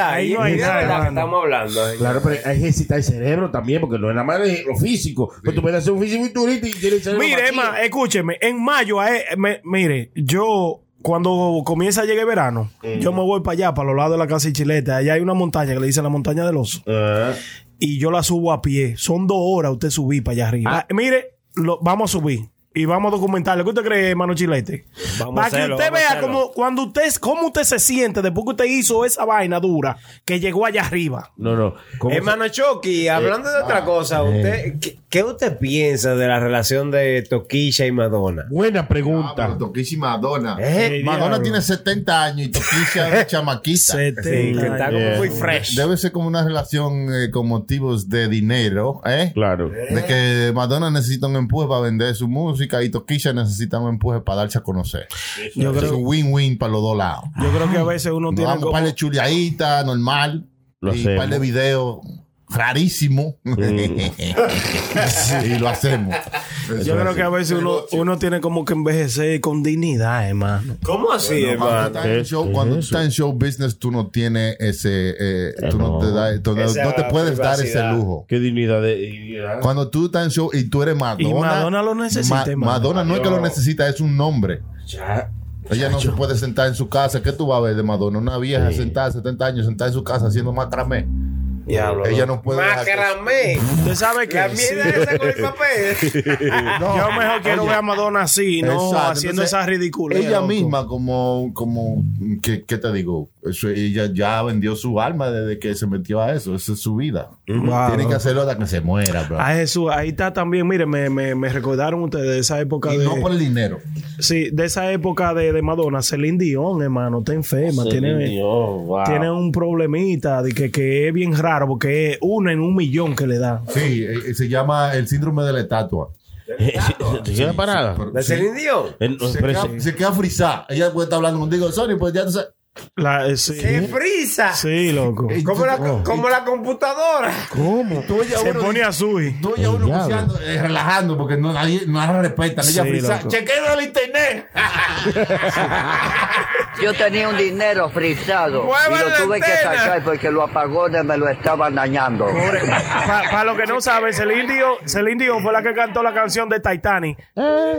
Ahí Y no hay nada, que estamos hablando. Claro, pero hay que ejercitar el cerebro también, porque no es nada más de lo físico. Pues tú puedes hacer un físico y turista y tienes el cerebro Mire. Emma, escúcheme, en mayo, eh, me- mire, yo cuando comienza a llegar el verano, yo me voy para allá, para los lados de la casa de Chilete. Allá hay una montaña que le dicen la montaña del oso. Ah, Y yo la subo a pie. Son dos horas usted subir para allá arriba. Ah, mire, lo- vamos a subir. Y vamos a documentarlo. ¿Qué usted cree, hermano Chilete? Vamos para a que usted vea cómo, cuando usted, cómo usted se siente después que usted hizo esa vaina dura que llegó allá arriba. no, no. ¿Cómo se- Hermano Chucky, hablando de otra cosa, usted, ¿qué, qué usted piensa de la relación de Toquilla y Madonna? Buena Ah, pregunta. pero Toquilla y Madonna. ¿Eh? Madonna tiene 70 años y Toquilla es (laughs) chamaquita. Sí, que está como Yeah. muy fresh. Debe ser como una relación eh, con motivos de dinero, ¿eh? Claro. De que Madonna necesita un empuje para vender su música y Toquilla necesita un empuje para darse a conocer. Yo es creo, un win-win para los dos lados. yo creo que a veces uno Nos tiene vamos como- un par de chuleaditas, normal. Lo y un par de videos. Rarísimo. (laughs) y lo hacemos. Eso Yo creo que a veces uno, uno tiene como que envejecer con dignidad, hermano. ¿Cómo así, Cuando hermano? estás en ¿Qué- show, cuando estás en show business, tú no tienes ese, eh, tú no, no. te da- tú no- te puedes dar ese lujo. Qué dignidad de. dignidad. Cuando tú estás en show y tú eres Madonna. Y Madonna lo necesita, Ma- hermano. Madonna no es que lo necesita, es un nombre. Ya. Ella no se puede sentar en su casa. ¿Qué tú vas a ver de Madonna? Una vieja sentada, 70 años, sentada en su casa haciendo macramé. Diablo. Ella no puede. que- Macramé. ¿Usted sabe qué? La mierda esa con el papel. (laughs) Yo mejor quiero ver a Madonna así, no Exacto, haciendo entonces, esa ridícula. Ella misma, como, como, ¿qué, qué te digo? Eso, ella ya vendió su alma desde que se metió a eso. Esa es su vida. Wow. Tiene que hacerlo hasta que se muera, bro. A Jesús, ahí está también, mire, me, me, me recordaron ustedes de esa época y de... no por el dinero. Sí, de esa época de, de Madonna, Celine Dion, hermano, está enferma, tiene, Dios, wow. tiene un problemita de que, que es bien raro porque es uno en un millón que le da. Sí, eh, se llama el síndrome de la estatua. (laughs) ¿Se queda parada? Pero- ¿De sí. Celine Dion? Se queda, ese- se queda frisada. Ella puede estar hablando contigo, Sony, pues ya tú sabes. La, eh, sí, ¡Qué frisa! sí, loco. Y Como la, oh. como la computadora. ¿Cómo? Se uno- pone azul. Tú oyes a uno buceando, eh, relajando porque no, nadie, no la respetan. Ella Sí. Chequeo el internet. (laughs) Yo tenía un dinero frisado Mueva y lo tuve que sacar porque los apagones me lo estaban dañando. Para los que no saben, Celine Dion, Celine Dion fue la que cantó la canción de Titanic. Are.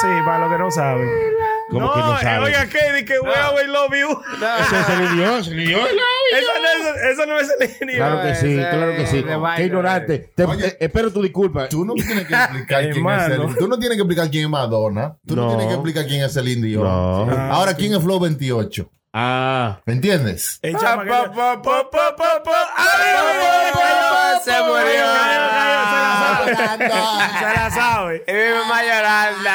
Sí, para los que no saben. ¿Cómo que no eh? Oiga, Katie, que wherever I love you. Ese es Celine Dion, Celine Dion. Esa no es, esa no es Celine Dion. Claro que sí, claro que sí. Qué ignorante. Te- Oye. te- espero tu disculpa. Tú no tienes que explicar (laughs) quién es. Celine. Tú no tienes que explicar quién es Madonna. Tú no, No. tienes que explicar quién es Celine Dion. No. Ahora, ¿quién es Flow 28? Ah. ¿Me entiendes? El chama que- Pa, pa, pa, pa, pa, pa. ¡Ay, Se murió. Se la sabe. Y mi mamá llorando.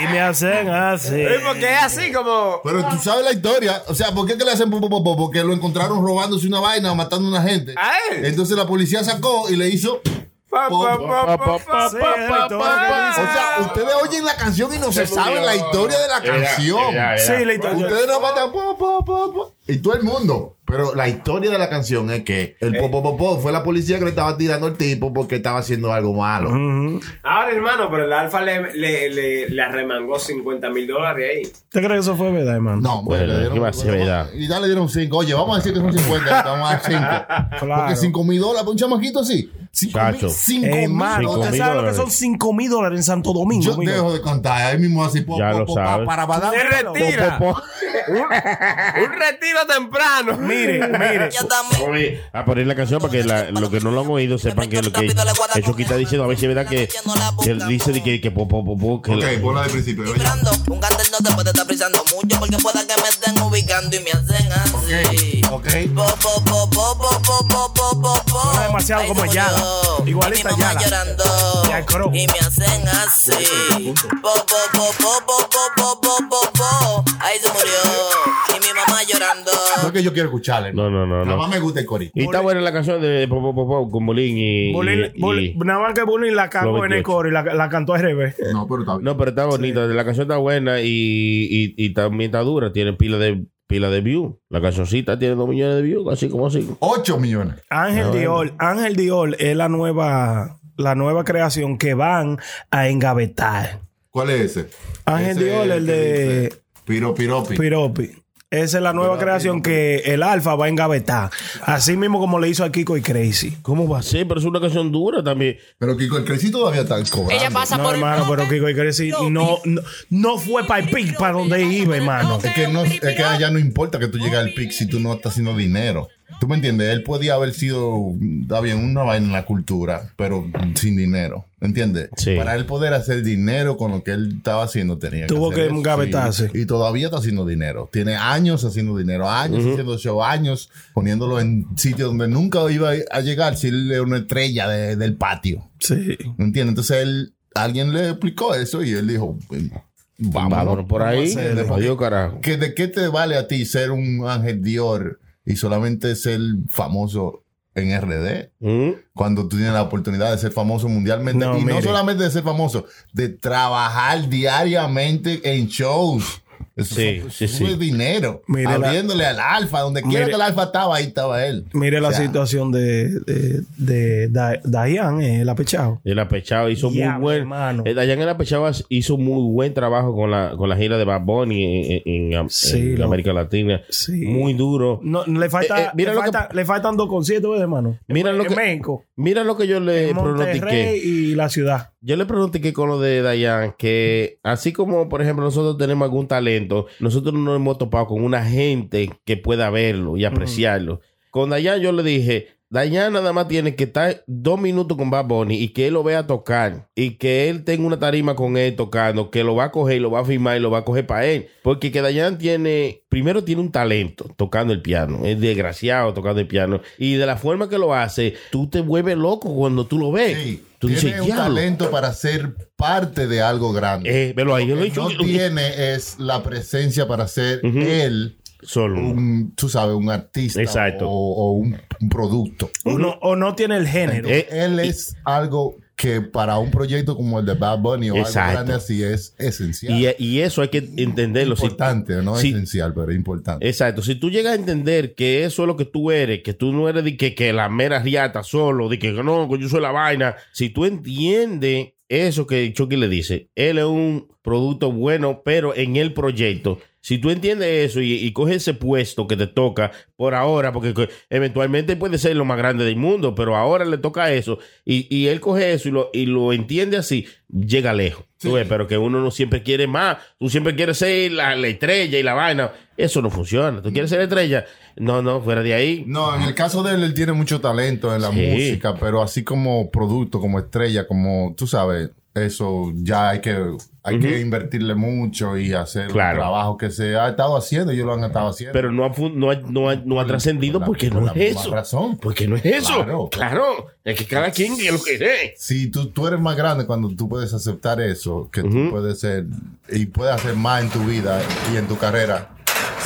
Y me hacen así. Sí, Porque es así como. Pero tú sabes la historia. O sea, ¿por qué que le hacen po, po, po, po? Porque lo encontraron robándose una vaina o matando a una gente. Entonces la policía sacó y le hizo. Pa, pa, pa, pa, pa, Sí, pa, es la pa, historia pa. que O sea, ustedes oyen la canción y no se, saben la historia de la canción. Sí, la historia. Ustedes no matan y todo el mundo. Pero la historia de la canción es que el po, po, po, po fue la policía que le estaba tirando al tipo porque estaba haciendo algo malo. Ahora, hermano, pero el Alfa le, le, le, le arremangó 50 mil dólares ahí. ¿Usted cree que eso fue verdad, hermano? No, Bueno, le dieron- ¿qué va a ser verdad? Y ya le dieron 5. Oye, vamos a decir que son 50. Vamos a dar (laughs) 5. Claro. Porque 5 mil dólares para un chamaquito así. 5 mil. Chacho. 5 mil. Hermano, Cinco ¿usted mil sabe lo que dólares. son 5 mil dólares en Santo Domingo? Yo mijo? dejo de contar. Ahí mismo así. po, Ya po, lo po, sabes. pa- Para, para, Se retira. Po, po, po. (laughs) un, retiro temprano. Mire, mire. A poner la canción para que la, los que no lo han oído sepan que lo que eso que está diciendo, a ver si es verdad que, que dice que, que, po, po, po, que Ok, la, ponla de principio. Un cáncer no te puede estar prisando mucho porque pueda que me estén ubicando y me hacen así. Ok, okay. No demasiado como ya. Igualita ya. Y me hacen así. Ay, se murió. Y mi mamá llorando. No es que yo quiero escucharle. No, no, no, Nada no. más me gusta el corito. Y está buena la canción de Po, po, po, po, con Bolín y, y- bullying- y- nada más que Bullying la cagó Lo en el 28. coro y la, la cantó al revés. No, pero está bien. No, pero está bonita. La canción está buena y, y, y también está dura. Tiene pila de pila de views. La cancioncita tiene dos millones de views, así como así. 8 millones. Ángel Dior, Ángel Dior es la nueva, la nueva creación que van a engavetar. ¿Cuál es ese? Ángel Ese Dior, el de piropi. Piropi. Esa es la nueva creación que el Alfa va a engavetar. Así mismo como le hizo a Kiko y Crazy. ¿Cómo va a ser? Pero es una canción dura también. Pero Kiko, el Crecí todavía está cobrando. No, hermano, pero Kiko y Crazy no, no, no fue para el pic para donde iba, hermano. Es que, no, es que ya no importa que tú llegues al pic si tú no estás haciendo dinero. ¿Tú me entiendes? Él podía haber sido, está bien, una vaina en la cultura, pero sin dinero. ¿Entiendes? Sí. Para él poder hacer dinero con lo que él estaba haciendo, tenía Tuvo hacer que sí. Y todavía está haciendo dinero. Tiene años haciendo dinero, años haciendo show, años poniéndolo en sitios donde nunca iba a llegar si él era una estrella de- del patio. Sí. ¿Me entiendes? Entonces él, alguien le explicó eso y él dijo, Vámonos por ahí. vamos Adiós, carajo. que ¿De qué te vale a ti ser un Ángel Dior y solamente ser famoso en RD? ¿Mm? Cuando tú tienes la oportunidad de ser famoso mundialmente. No, y no solamente de ser famoso, de trabajar diariamente en shows. Eso, Sí, fue- sí, eso fue sí. dinero. Mire la- al alfa, donde quiera Mire- que el alfa estaba, ahí estaba él. Mire la O sea, situación de, de, de, Da- Diane, el apechado. El apechado hizo Ya, muy buen. hermano. Eh, Dayan el apechado hizo muy buen trabajo con la, con la gira de Bad Bunny en, en- en- Sí, en lo- América Latina. Sí. Muy duro. No, le, falta, Eh, eh, mira le, lo que- falta- le faltan dos conciertos, ¿verdad, hermano. Mira en, lo en que- México, Mira lo que yo le pronostiqué. y la ciudad. Yo le pronostiqué con lo de Dayan que así como, por ejemplo, nosotros tenemos algún talento, nosotros no nos hemos topado con una gente que pueda verlo y apreciarlo. Con Dayan yo le dije, Dayan nada más tiene que estar dos minutos con Bad Bunny y que él lo vea tocar y que él tenga una tarima con él tocando, que lo va a coger y lo va a filmar y lo va a coger para él. Porque que Dayan tiene, primero tiene un talento tocando el piano, es desgraciado tocando el piano y de la forma que lo hace, tú te vuelves loco cuando tú lo ves. Sí, Tú tiene dices, un "Diablo". talento para ser parte de algo grande. Eh, ahí, lo Lo he que dicho. no tiene es la presencia para ser él, Solo. un, tú sabes, un artista Exacto. o, o un, un producto. O, no, o no tiene el género. Eh, él es algo que para un proyecto como el de Bad Bunny o Exacto. algo grande así es esencial. Y, y eso hay que entenderlo. Si- importante, no si- esencial, pero importante. Exacto. Si tú llegas a entender que eso es lo que tú eres, que tú no eres de que, que la mera riata solo, de que no, que yo soy la vaina. Si tú entiendes eso que Chucky le dice, él es un producto bueno, pero en el proyecto. Si tú entiendes eso y, y coges ese puesto que te toca por ahora, porque eventualmente puede ser lo más grande del mundo, pero ahora le toca eso, y, y él coge eso y lo, y lo entiende así, llega lejos. Tú ves, pero que uno no siempre quiere más, tú siempre quieres ser la, la estrella y la vaina. Eso no funciona. ¿Tú quieres ser estrella? No, no, fuera de ahí. No, en el caso de él, él tiene mucho talento en la Sí. música, pero así como producto, como estrella, como tú sabes, eso ya hay que, hay que invertirle mucho y hacer Claro. un trabajo que se ha estado haciendo, ellos lo han estado haciendo. Pero no ha, no ha, no ha, no ha trascendido la- porque por no la es eso. razón. Porque no es eso. Claro. Claro. Es que cada quien es lo que es. Si tú, tú eres más grande cuando tú puedes aceptar eso, que tú puedes ser y puedes hacer más en tu vida y en tu carrera,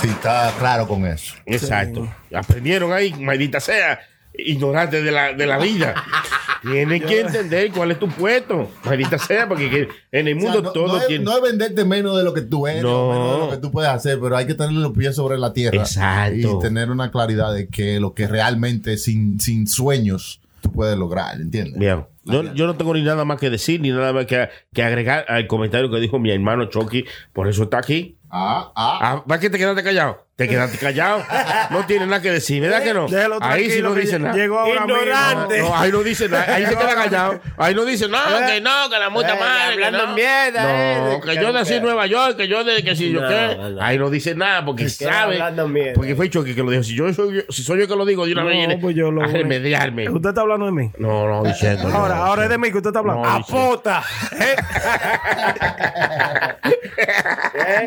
si está claro con eso. Exacto. Aprendieron ahí, maldita sea, ignorante de la, de la vida. (laughs) Tienes que entender cuál es tu puesto, maldita sea, porque que en el O sea, mundo no, todo no es, tiene. no es venderte menos de lo que tú eres, No. menos de lo que tú puedes hacer, pero hay que tener los pies sobre la tierra. Exacto. Y tener una claridad de que lo que realmente sin, sin sueños tú puedes lograr, ¿entiendes? Bien. Yo, yo no tengo ni nada más que decir, ni nada más que, que agregar al comentario que dijo mi hermano Chucky. Por eso está aquí. Ah, ah. Ah, ¿Para qué te quedaste callado? Te quedaste callado. No tiene nada que decir, ¿verdad que no? Déjalo Ahí sí no dice nada. llegó ahora Ignorante. No, ahí no dice nada. Ahí se queda callado. Ahí no dice, no, que no, que la muta Eh, madre. que hablando no. mierda, No, eh, que que- yo nací en Nueva York, que yo de que si yo qué. Ahí no dice nada porque sabe. mierda. Porque fue Chucky que lo dijo. Si yo soy yo, si soy yo que lo digo de una vez, viene pues yo lo- a remediarme. ¿Usted está hablando de mí? No, no, diciendo. no, Ahora, ahora es de mí que usted está hablando. No, ¡Ah, diciendo. puta! (laughs)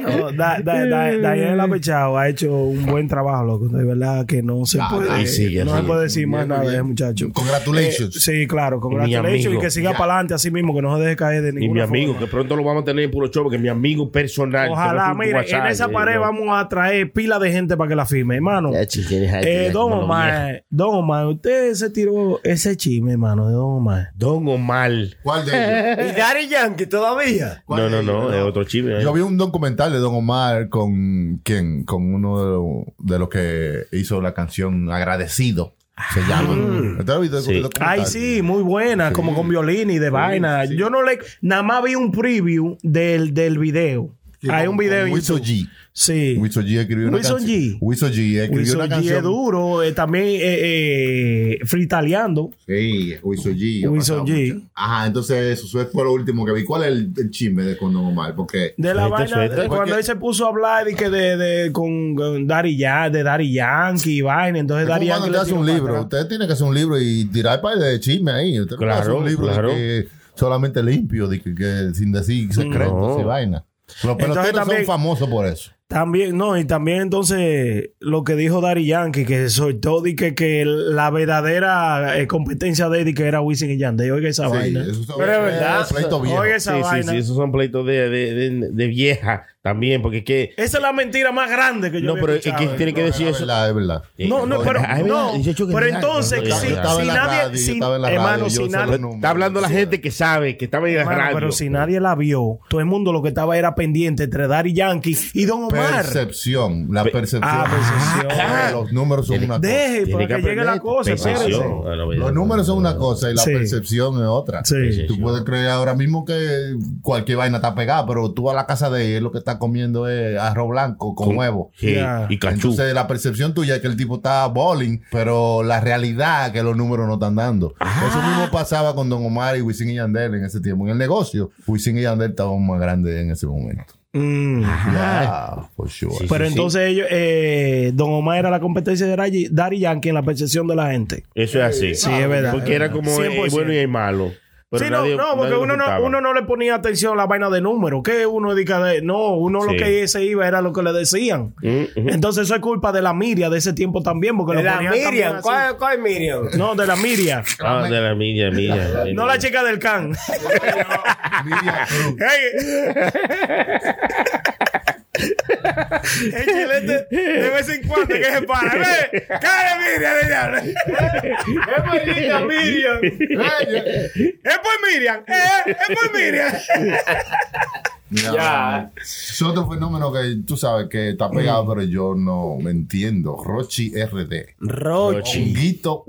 No, Da- Da- Da- ha hecho un buen trabajo, loco. De verdad que no se puede, no se puede decir más Bien, nada de muchacho. Congratulations. Eh, sí, claro, congratulations y que siga para adelante así mismo, que no se deje caer de Y ninguna mi amigo, forma. que pronto lo vamos a tener en puro show, porque mi amigo personal. Ojalá, un mire, WhatsApp, en esa eh, pared vamos a traer pila de gente para que la firme, hermano. Eh, don. Omar, Don Omar, usted se tiró ese chisme, hermano, de Don Omar. Don Omar. ¿Cuál de ellos? (laughs) ¿Y Daddy Yankee todavía? ¿Cuál No, no, no, es otro chisme. eh. Yo vi un documental de Don Omar con quién, con uno de, lo- de los que hizo la canción Agradecido. Se llama. ¿Usted lo ha visto el Sí. Ay, sí, muy buena, como con violín y de vaina. Yo no le, nada más vi un preview del, del video. Hay con- un video en YouTube. G. Sí. Wiso G escribió una Wiso canción. G. Wiso G escribió Wiso una G canción. es duro, eh, también eh, eh, fritaleando. Sí, Wiso G. G. mucho. Ajá, entonces eso fue lo último que vi. ¿Cuál es el, el chisme de con Don Omar? Porque De la Suelta, vaina, suelta. cuando Porque- él se puso a hablar de que de, de- con, con Daddy Yan- de Daddy Yankee y vaina, entonces es Daddy Yankee usted hace un libro. atrás. Usted tiene que hacer un libro y tirar para de chisme ahí. Usted no Claro, un libro de claro. que solamente limpio, de que, que sin decir secretos No. y vaina. Los Entonces peloteros también- son famosos por eso. También, no, y también entonces lo que dijo Daddy Yankee, que soltó de que, que la verdadera eh, competencia de Eddie que era Wisin y Yandel. Oiga esa Sí, vaina. eso son- Pero es verdad. pleito viejo. Oiga esa Sí, sí, vaina. sí, esos son pleitos de, de, de, de vieja. También, porque es que. Esa es la mentira más grande que yo No, pero es que tiene que decir Es eso. verdad, es verdad. No, no, pero, no, pero verdad. entonces, si, yo estaba si en la nadie, si- hermano, si nadie. Está hablando la gente que sabe, que estaba en la radio. pero si nadie la vio, todo el mundo lo que estaba era pendiente entre Daddy Yankee y Don Omar. Percepción, la percepción. Ah, percepción. Ah, Los números son una cosa. Deje para que, llegue la cosa, Los números son una cosa y la percepción es otra. Sí. Tú puedes creer ahora mismo que cualquier vaina está pegada, pero tú a la casa de él lo que está comiendo es arroz blanco con, huevo. Sí, y cachú. Entonces la percepción tuya es que el tipo está bowling, pero la realidad es que los números no están dando. Eso mismo pasaba con Don Omar y Wisin y Yandel en ese tiempo. En el negocio, Wisin y Yandel estaban más grandes en ese momento. Mm. Yeah, for sure. Pero entonces ellos, eh, Don Omar era la competencia de Daddy- Yankee en la percepción de la gente. Eso es así. Sí, es verdad. Porque era como el 100%. bueno y el malo. Pero sí, no, nadie- no, porque uno no, uno no le ponía atención a la vaina de número. Que uno diga de. No, uno lo que se iba era lo que le decían. Mm. Entonces eso es culpa de la Miria de ese tiempo también. Porque De lo la así. ¿Cuál, cuál Miriam? No, de la Miria. Ah, de la milla, milla. No la chica del can. (laughs) Miriam Cruz. (laughs) (laughs) El chilete de vez en cuando que se para. ¡Ve! ¡Cállate, Miriam! ¡Es maldita Miriam! ¡Es por Miriam! ¡Eh! ¡Es por Miriam! Ya. Es otro fenómeno que tú sabes que está pegado, pero yo no me entiendo. Rochi RD. Rochi. Honguito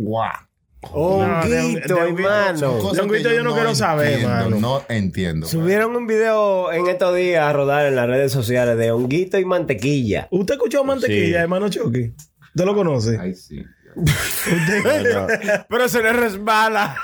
Honguito, de- hermano. Honguito yo no quiero saber, entiendo, mano. No entiendo. Subieron un video en estos días a rodar en las redes sociales de honguito y mantequilla. ¿Usted escuchó Mantequilla, Sí. hermano Chucky? ¿Usted lo conoce? Ay, sí. Pero se le resbala.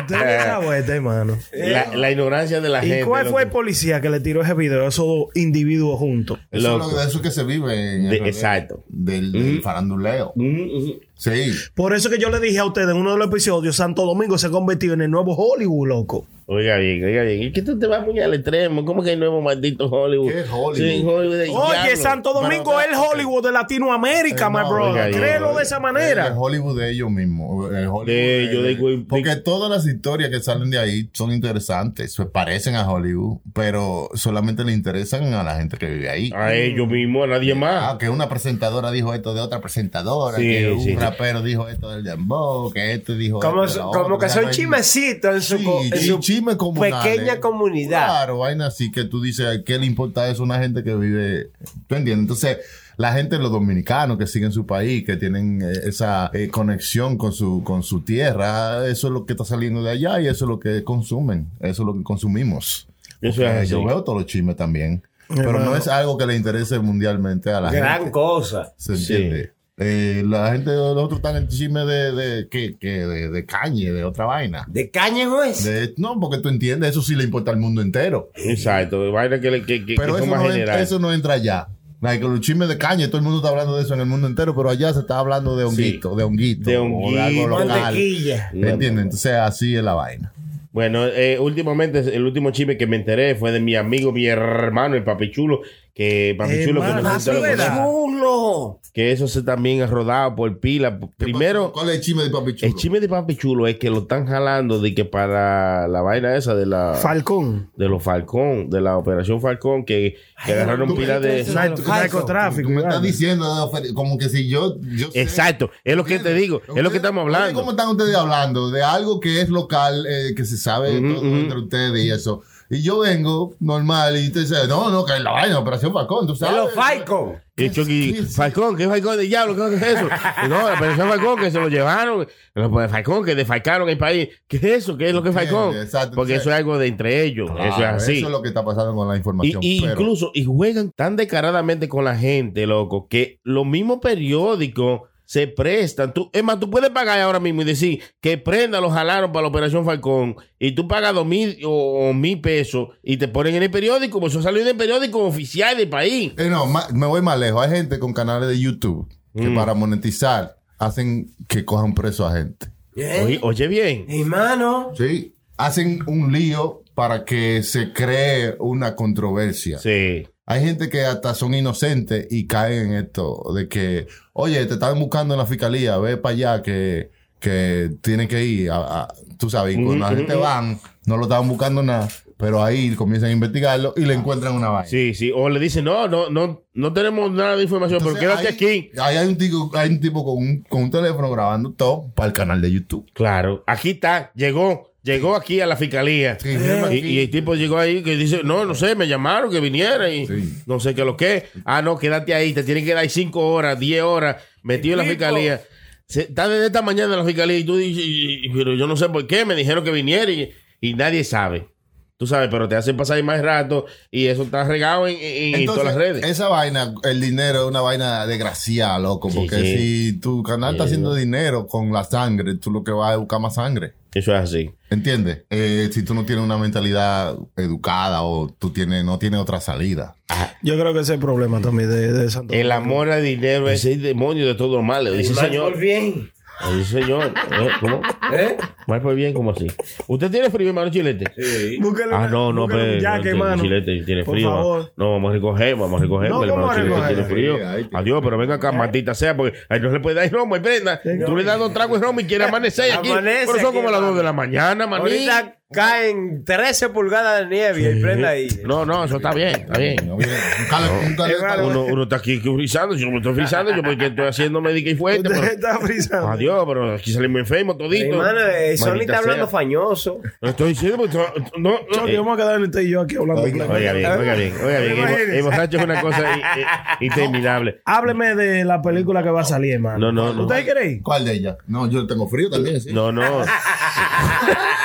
Usted hermano. La, la ignorancia de la ¿Y gente. cuál fue el policía que le tiró ese video a esos dos individuos juntos? Eso es lo de eso que se vive en De- exacto. Del, del faranduleo. Mm. Sí. Por eso que yo le dije a ustedes en uno de los episodios, Santo Domingo se ha convertido en el nuevo Hollywood, loco. Oiga bien, oiga bien. Es que tú te vas muy al extremo. ¿Cómo que el nuevo maldito Hollywood? ¿Qué es Hollywood? Sí, Hollywood del Oye, diablo. Santo Domingo es el Hollywood de Latinoamérica, Eh, my brother. oiga, Créelo oiga. de esa El manera. Hollywood de ellos mismos. El Hollywood De ellos, de- de- porque todas las historias que salen de ahí son interesantes. Se parecen a Hollywood, pero solamente le interesan a la gente que vive ahí. A ellos mismos, a nadie más. Ah, que una presentadora dijo esto de otra presentadora, Sí, que un sí. rapero dijo esto del dembow, que este dijo Como, esto de la como otra, que son chimecitos en su, Comunales. pequeña comunidad. Claro, vaina así que tú dices, ¿qué le importa eso a una gente que vive? ¿Tú entiendes? Entonces, la gente, los dominicanos que siguen su país, que tienen eh, esa eh, conexión con su, con su tierra, eso es lo que está saliendo de allá y eso es lo que consumen, eso es lo que consumimos. Eso es yo veo todos los chismes también. Pero no es algo que le interese mundialmente a la Gran gente. cosa. ¿Se entiende? Eh, la gente de nosotros están en chisme de, de, que, que de, de cañe, de otra vaina. ¿De caña? De- no, porque tú entiendes, eso sí le importa al mundo entero. Exacto. Vaina que, le- que, que, Pero que eso más no, en- generales. eso no entra allá. Like, los chismes de caña, todo el mundo está hablando de eso en el mundo entero, pero allá se está hablando de honguito, de honguito, De o honguito, algo local. ¿Entiendes? Entonces así es la vaina. Bueno, eh, últimamente el último chisme que me enteré fue de mi amigo, mi hermano, el Papi Chulo, que Papi Chulo, que, no Chulo. eso se también ha rodado por pila. Primero, ¿Cuál es el chisme de Papi Chulo? el chisme de Papi Chulo es que lo están jalando de que para la vaina esa de la Falcón. de los Falcón, de la operación Falcón, que, que agarraron tú pila de Narcotráfico. Tú me estás diciendo como que si yo, yo sé- Exacto, es lo que te digo, es lo que estamos hablando. ¿Cómo están ustedes hablando? De algo que es local, eh, que se sabe todo ujú. entre ustedes y eso. Y yo vengo normal y te dice, no, no, que es la vaina, Operación Falcón, tú sabes. los Falcon. Y Chucky, ¿Qué es? Falcón, ¿qué Falcón de diablo? ¿Qué es eso? Y no, la operación Falcón que se lo llevaron, los Falcón que defalcaron el país. ¿Qué es eso? ¿Qué es lo que es Falcón? Exacto. Porque eso es algo de entre ellos, Claro, eso es así. Eso es lo que está pasando con la Y, información. y pero- incluso, y juegan tan descaradamente con la gente, loco, que los mismos periódicos se prestan. Tú, es más, tú puedes pagar ahora mismo y decir que prenda los jalaron para la operación Falcón y tú pagas dos mil o, o mil pesos y te ponen en el periódico, pues eso salió en el periódico oficial del país. Eh, no, ma- me voy más lejos. Hay gente con canales de YouTube que Mm. para monetizar hacen que cojan preso a gente. Oye, oye bien. Hermano. Sí. Hacen un lío para que se cree una controversia. Sí. Hay gente que hasta son inocentes y caen en esto de que, oye, te están buscando en la fiscalía, ve para allá que, que tienen que ir. A, a- tú sabes, y cuando la gente van, no lo estaban buscando nada. Pero ahí comienzan a investigarlo y le encuentran una vaina. Sí, sí. O le dicen, no, no, no, no tenemos nada de información, pero quédate ahí- aquí. Ahí hay un tipo, hay un tipo con un, con un teléfono grabando todo para el canal de YouTube. Claro, aquí está, llegó, llegó aquí a la fiscalía. Sí, y, el tipo llegó ahí que dice, no, no sé, me llamaron que viniera y Sí. no sé qué lo que. Ah, no, quédate ahí, te tienen que dar cinco horas, diez horas metido en la fiscalía. Se- está desde esta mañana en la fiscalía y tú dices, y- y- pero yo no sé por qué, me dijeron que viniera y, y nadie sabe. Tú sabes, pero te hacen pasar ahí más rato y eso está regado en, en- en todas las redes. esa vaina, el dinero es una vaina desgraciada, loco. Porque sí. si tu canal está haciendo no. dinero con la sangre, tú lo que vas a buscar más sangre. Eso es así. ¿Entiendes? Eh, si tú no tienes una mentalidad educada o tú tienes, no tienes otra salida. Yo creo que ese es el problema también de, de Santo El amor al dinero es el demonio de todo mal. Dice señor. por bien. Sí, señor. ¿Eh? ¿Cómo? ¿Eh? Mal por bien, ¿cómo así? ¿Usted tiene frío, hermano Chilete? Sí. Búsquele Ah, no, no, pero. jaque, mano. Chilete tiene Por frío. favor. No, vamos a recoger, vamos a recoger. No, porque el ¿cómo hermano Chilete recoger? tiene frío. Ahí, ahí te- Adiós, pero venga acá, maldita sea, porque ahí no se le puede dar romo y prenda. Tú le das dos tragos de romo y quiere amanecer aquí. Amanece Pero son aquí, como las dos hermano. de la mañana, maní. Caen 13 pulgadas de nieve y el prenda ahí. No, no, eso está bien, está bien. Un un Uno, uno está aquí frisando, yo no me estoy frisando, yo porque estoy haciendo médica y fuerte. Usted pero- está frisando. Adiós, pero aquí salimos enfermos toditos. Hermano, eh, Sony Maldita está hablando sea. fañoso. No estoy diciendo, porque no, no, eh, vamos a quedar usted y yo aquí hablando. Oiga, claro. Oiga bien, oiga bien, oiga bien. El, Imagínese. el borracho es una cosa i- i- interminable. (laughs) Hábleme de la película que va a salir, hermano. No, no, no. ¿Usted quiere ir? ¿Cuál de ellas? No, yo tengo frío también, sí. No, no. (laughs)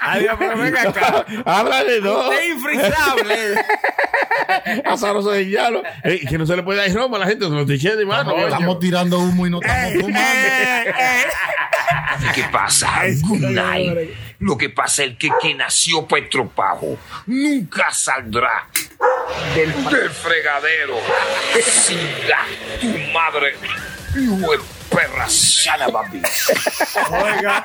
Adiós, pero venga acá. (laughs) De dos. Usted es infrizable. (laughs) Azaroso de diablo. Eh, que no se le puede dar romo a la gente, se lo diciendo, hermano. Estamos, estamos tirando humo y no estamos fumando. ¿Qué pasa? Good night. Lo que pasa es que quien nació para el tropajo nunca saldrá del, del fregadero. (laughs) Siga tu madre, hijo de perra sana, baby.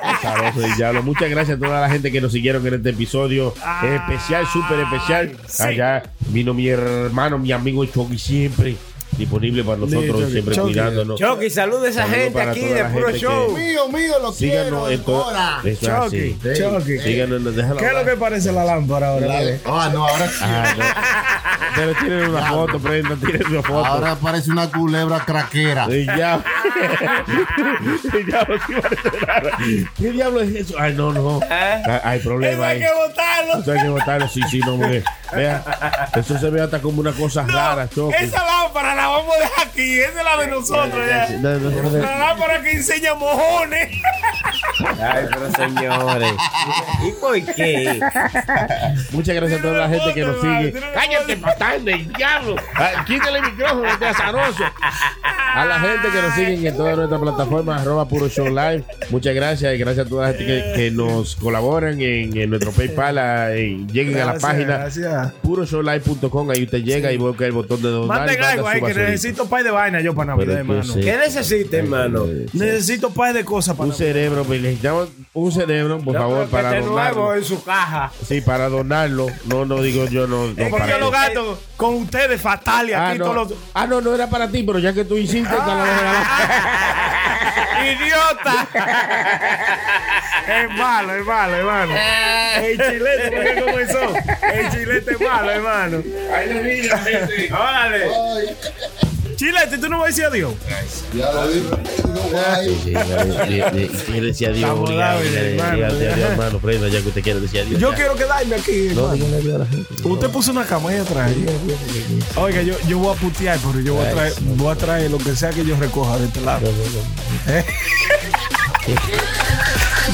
Azaroso de diablo. Muchas gracias a toda la gente que nos siguieron en este episodio especial, súper especial. Allá vino mi hermano, mi amigo Chucky siempre disponible para nosotros, Chucky, siempre Chucky. cuidándonos. Chucky, saluda a esa Saludos gente para aquí toda de la puro gente show. Mío, mío, lo quiero. Síganos en todo. ahora. Eso es así. Chucky, Chucky. Síganos, déjalo ¿Qué es lo hablar. que parece la lámpara ahora? mire? Ah, no, ahora sí. Ah, no. Pero tienen una foto, prenda, tienen una foto. Ahora parece una culebra craquera. El diablo. El diablo sí parece raro. ¿Qué diablo es eso? Ay, no, no. Ah, Hay problema ahí. votarlo. Eso hay que botarlo. Sí, sí, no, hombre. Vea, eso se ve hasta como una cosa rara, Choco. Esa lámpara la vamos a dejar aquí. Esa es la de nosotros. ya. La lámpara que enseña mojones. Ay, pero señores. ¿Y por qué? Muchas gracias a toda la gente que nos sigue. Cállate, patán del diablo. Ah, Quítale el micrófono, este azaroso. A la gente que nos sigue en todas nuestras plataformas, arroba puro show live. Muchas gracias y gracias a toda la gente que, que nos colaboran en, en nuestro PayPal. a- en- lleguen a la Gracias, página gracias. puroshowlive.com. Ahí usted llega y busca el botón de donar. y Manden manda algo su ahí que basurita. necesito pay de vaina yo para Navidad, hermano. sí. ¿Qué necesita, hermano? Necesito pay de cosas para Un cerebro, pues, necesitamos un cerebro, por favor, para nuevo donarlo. en su caja. Sí, para donarlo. No, no digo yo, no. no Porque para yo lo que- gasto con ustedes fatal y Ah aquí no. todos los... ah, no, no era para ti, pero ya que tú hiciste, te la dejo la- (laughs) ¡Idiota! es malo, es malo, hermano. El chilete, ¿por qué comenzó? El chilete es malo, hermano. Órale. Chilete, ¿tú no vas a decir adiós? Ya lo quiere decir adiós, obligado, hermano. prenda, ya que usted quiere decir adiós. Yo ya. quiero quedarme aquí, No, adiós a la gente. Usted puso una cama ahí atrás. Oiga, yo, yo voy a putear, pero yo voy a traer, voy a traer lo que sea que yo recoja de este lado. ¿Eh? (laughs)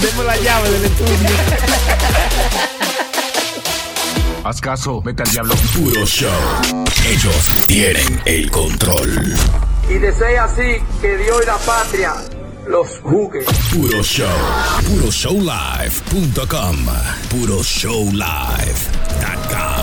Deme la llave del estudio. Haz caso, vete al diablo. Puro show. Ellos tienen el control. y desea así que Dios y la patria los juzgue. Puro show. Puroshowlive.com. Puroshowlive.com.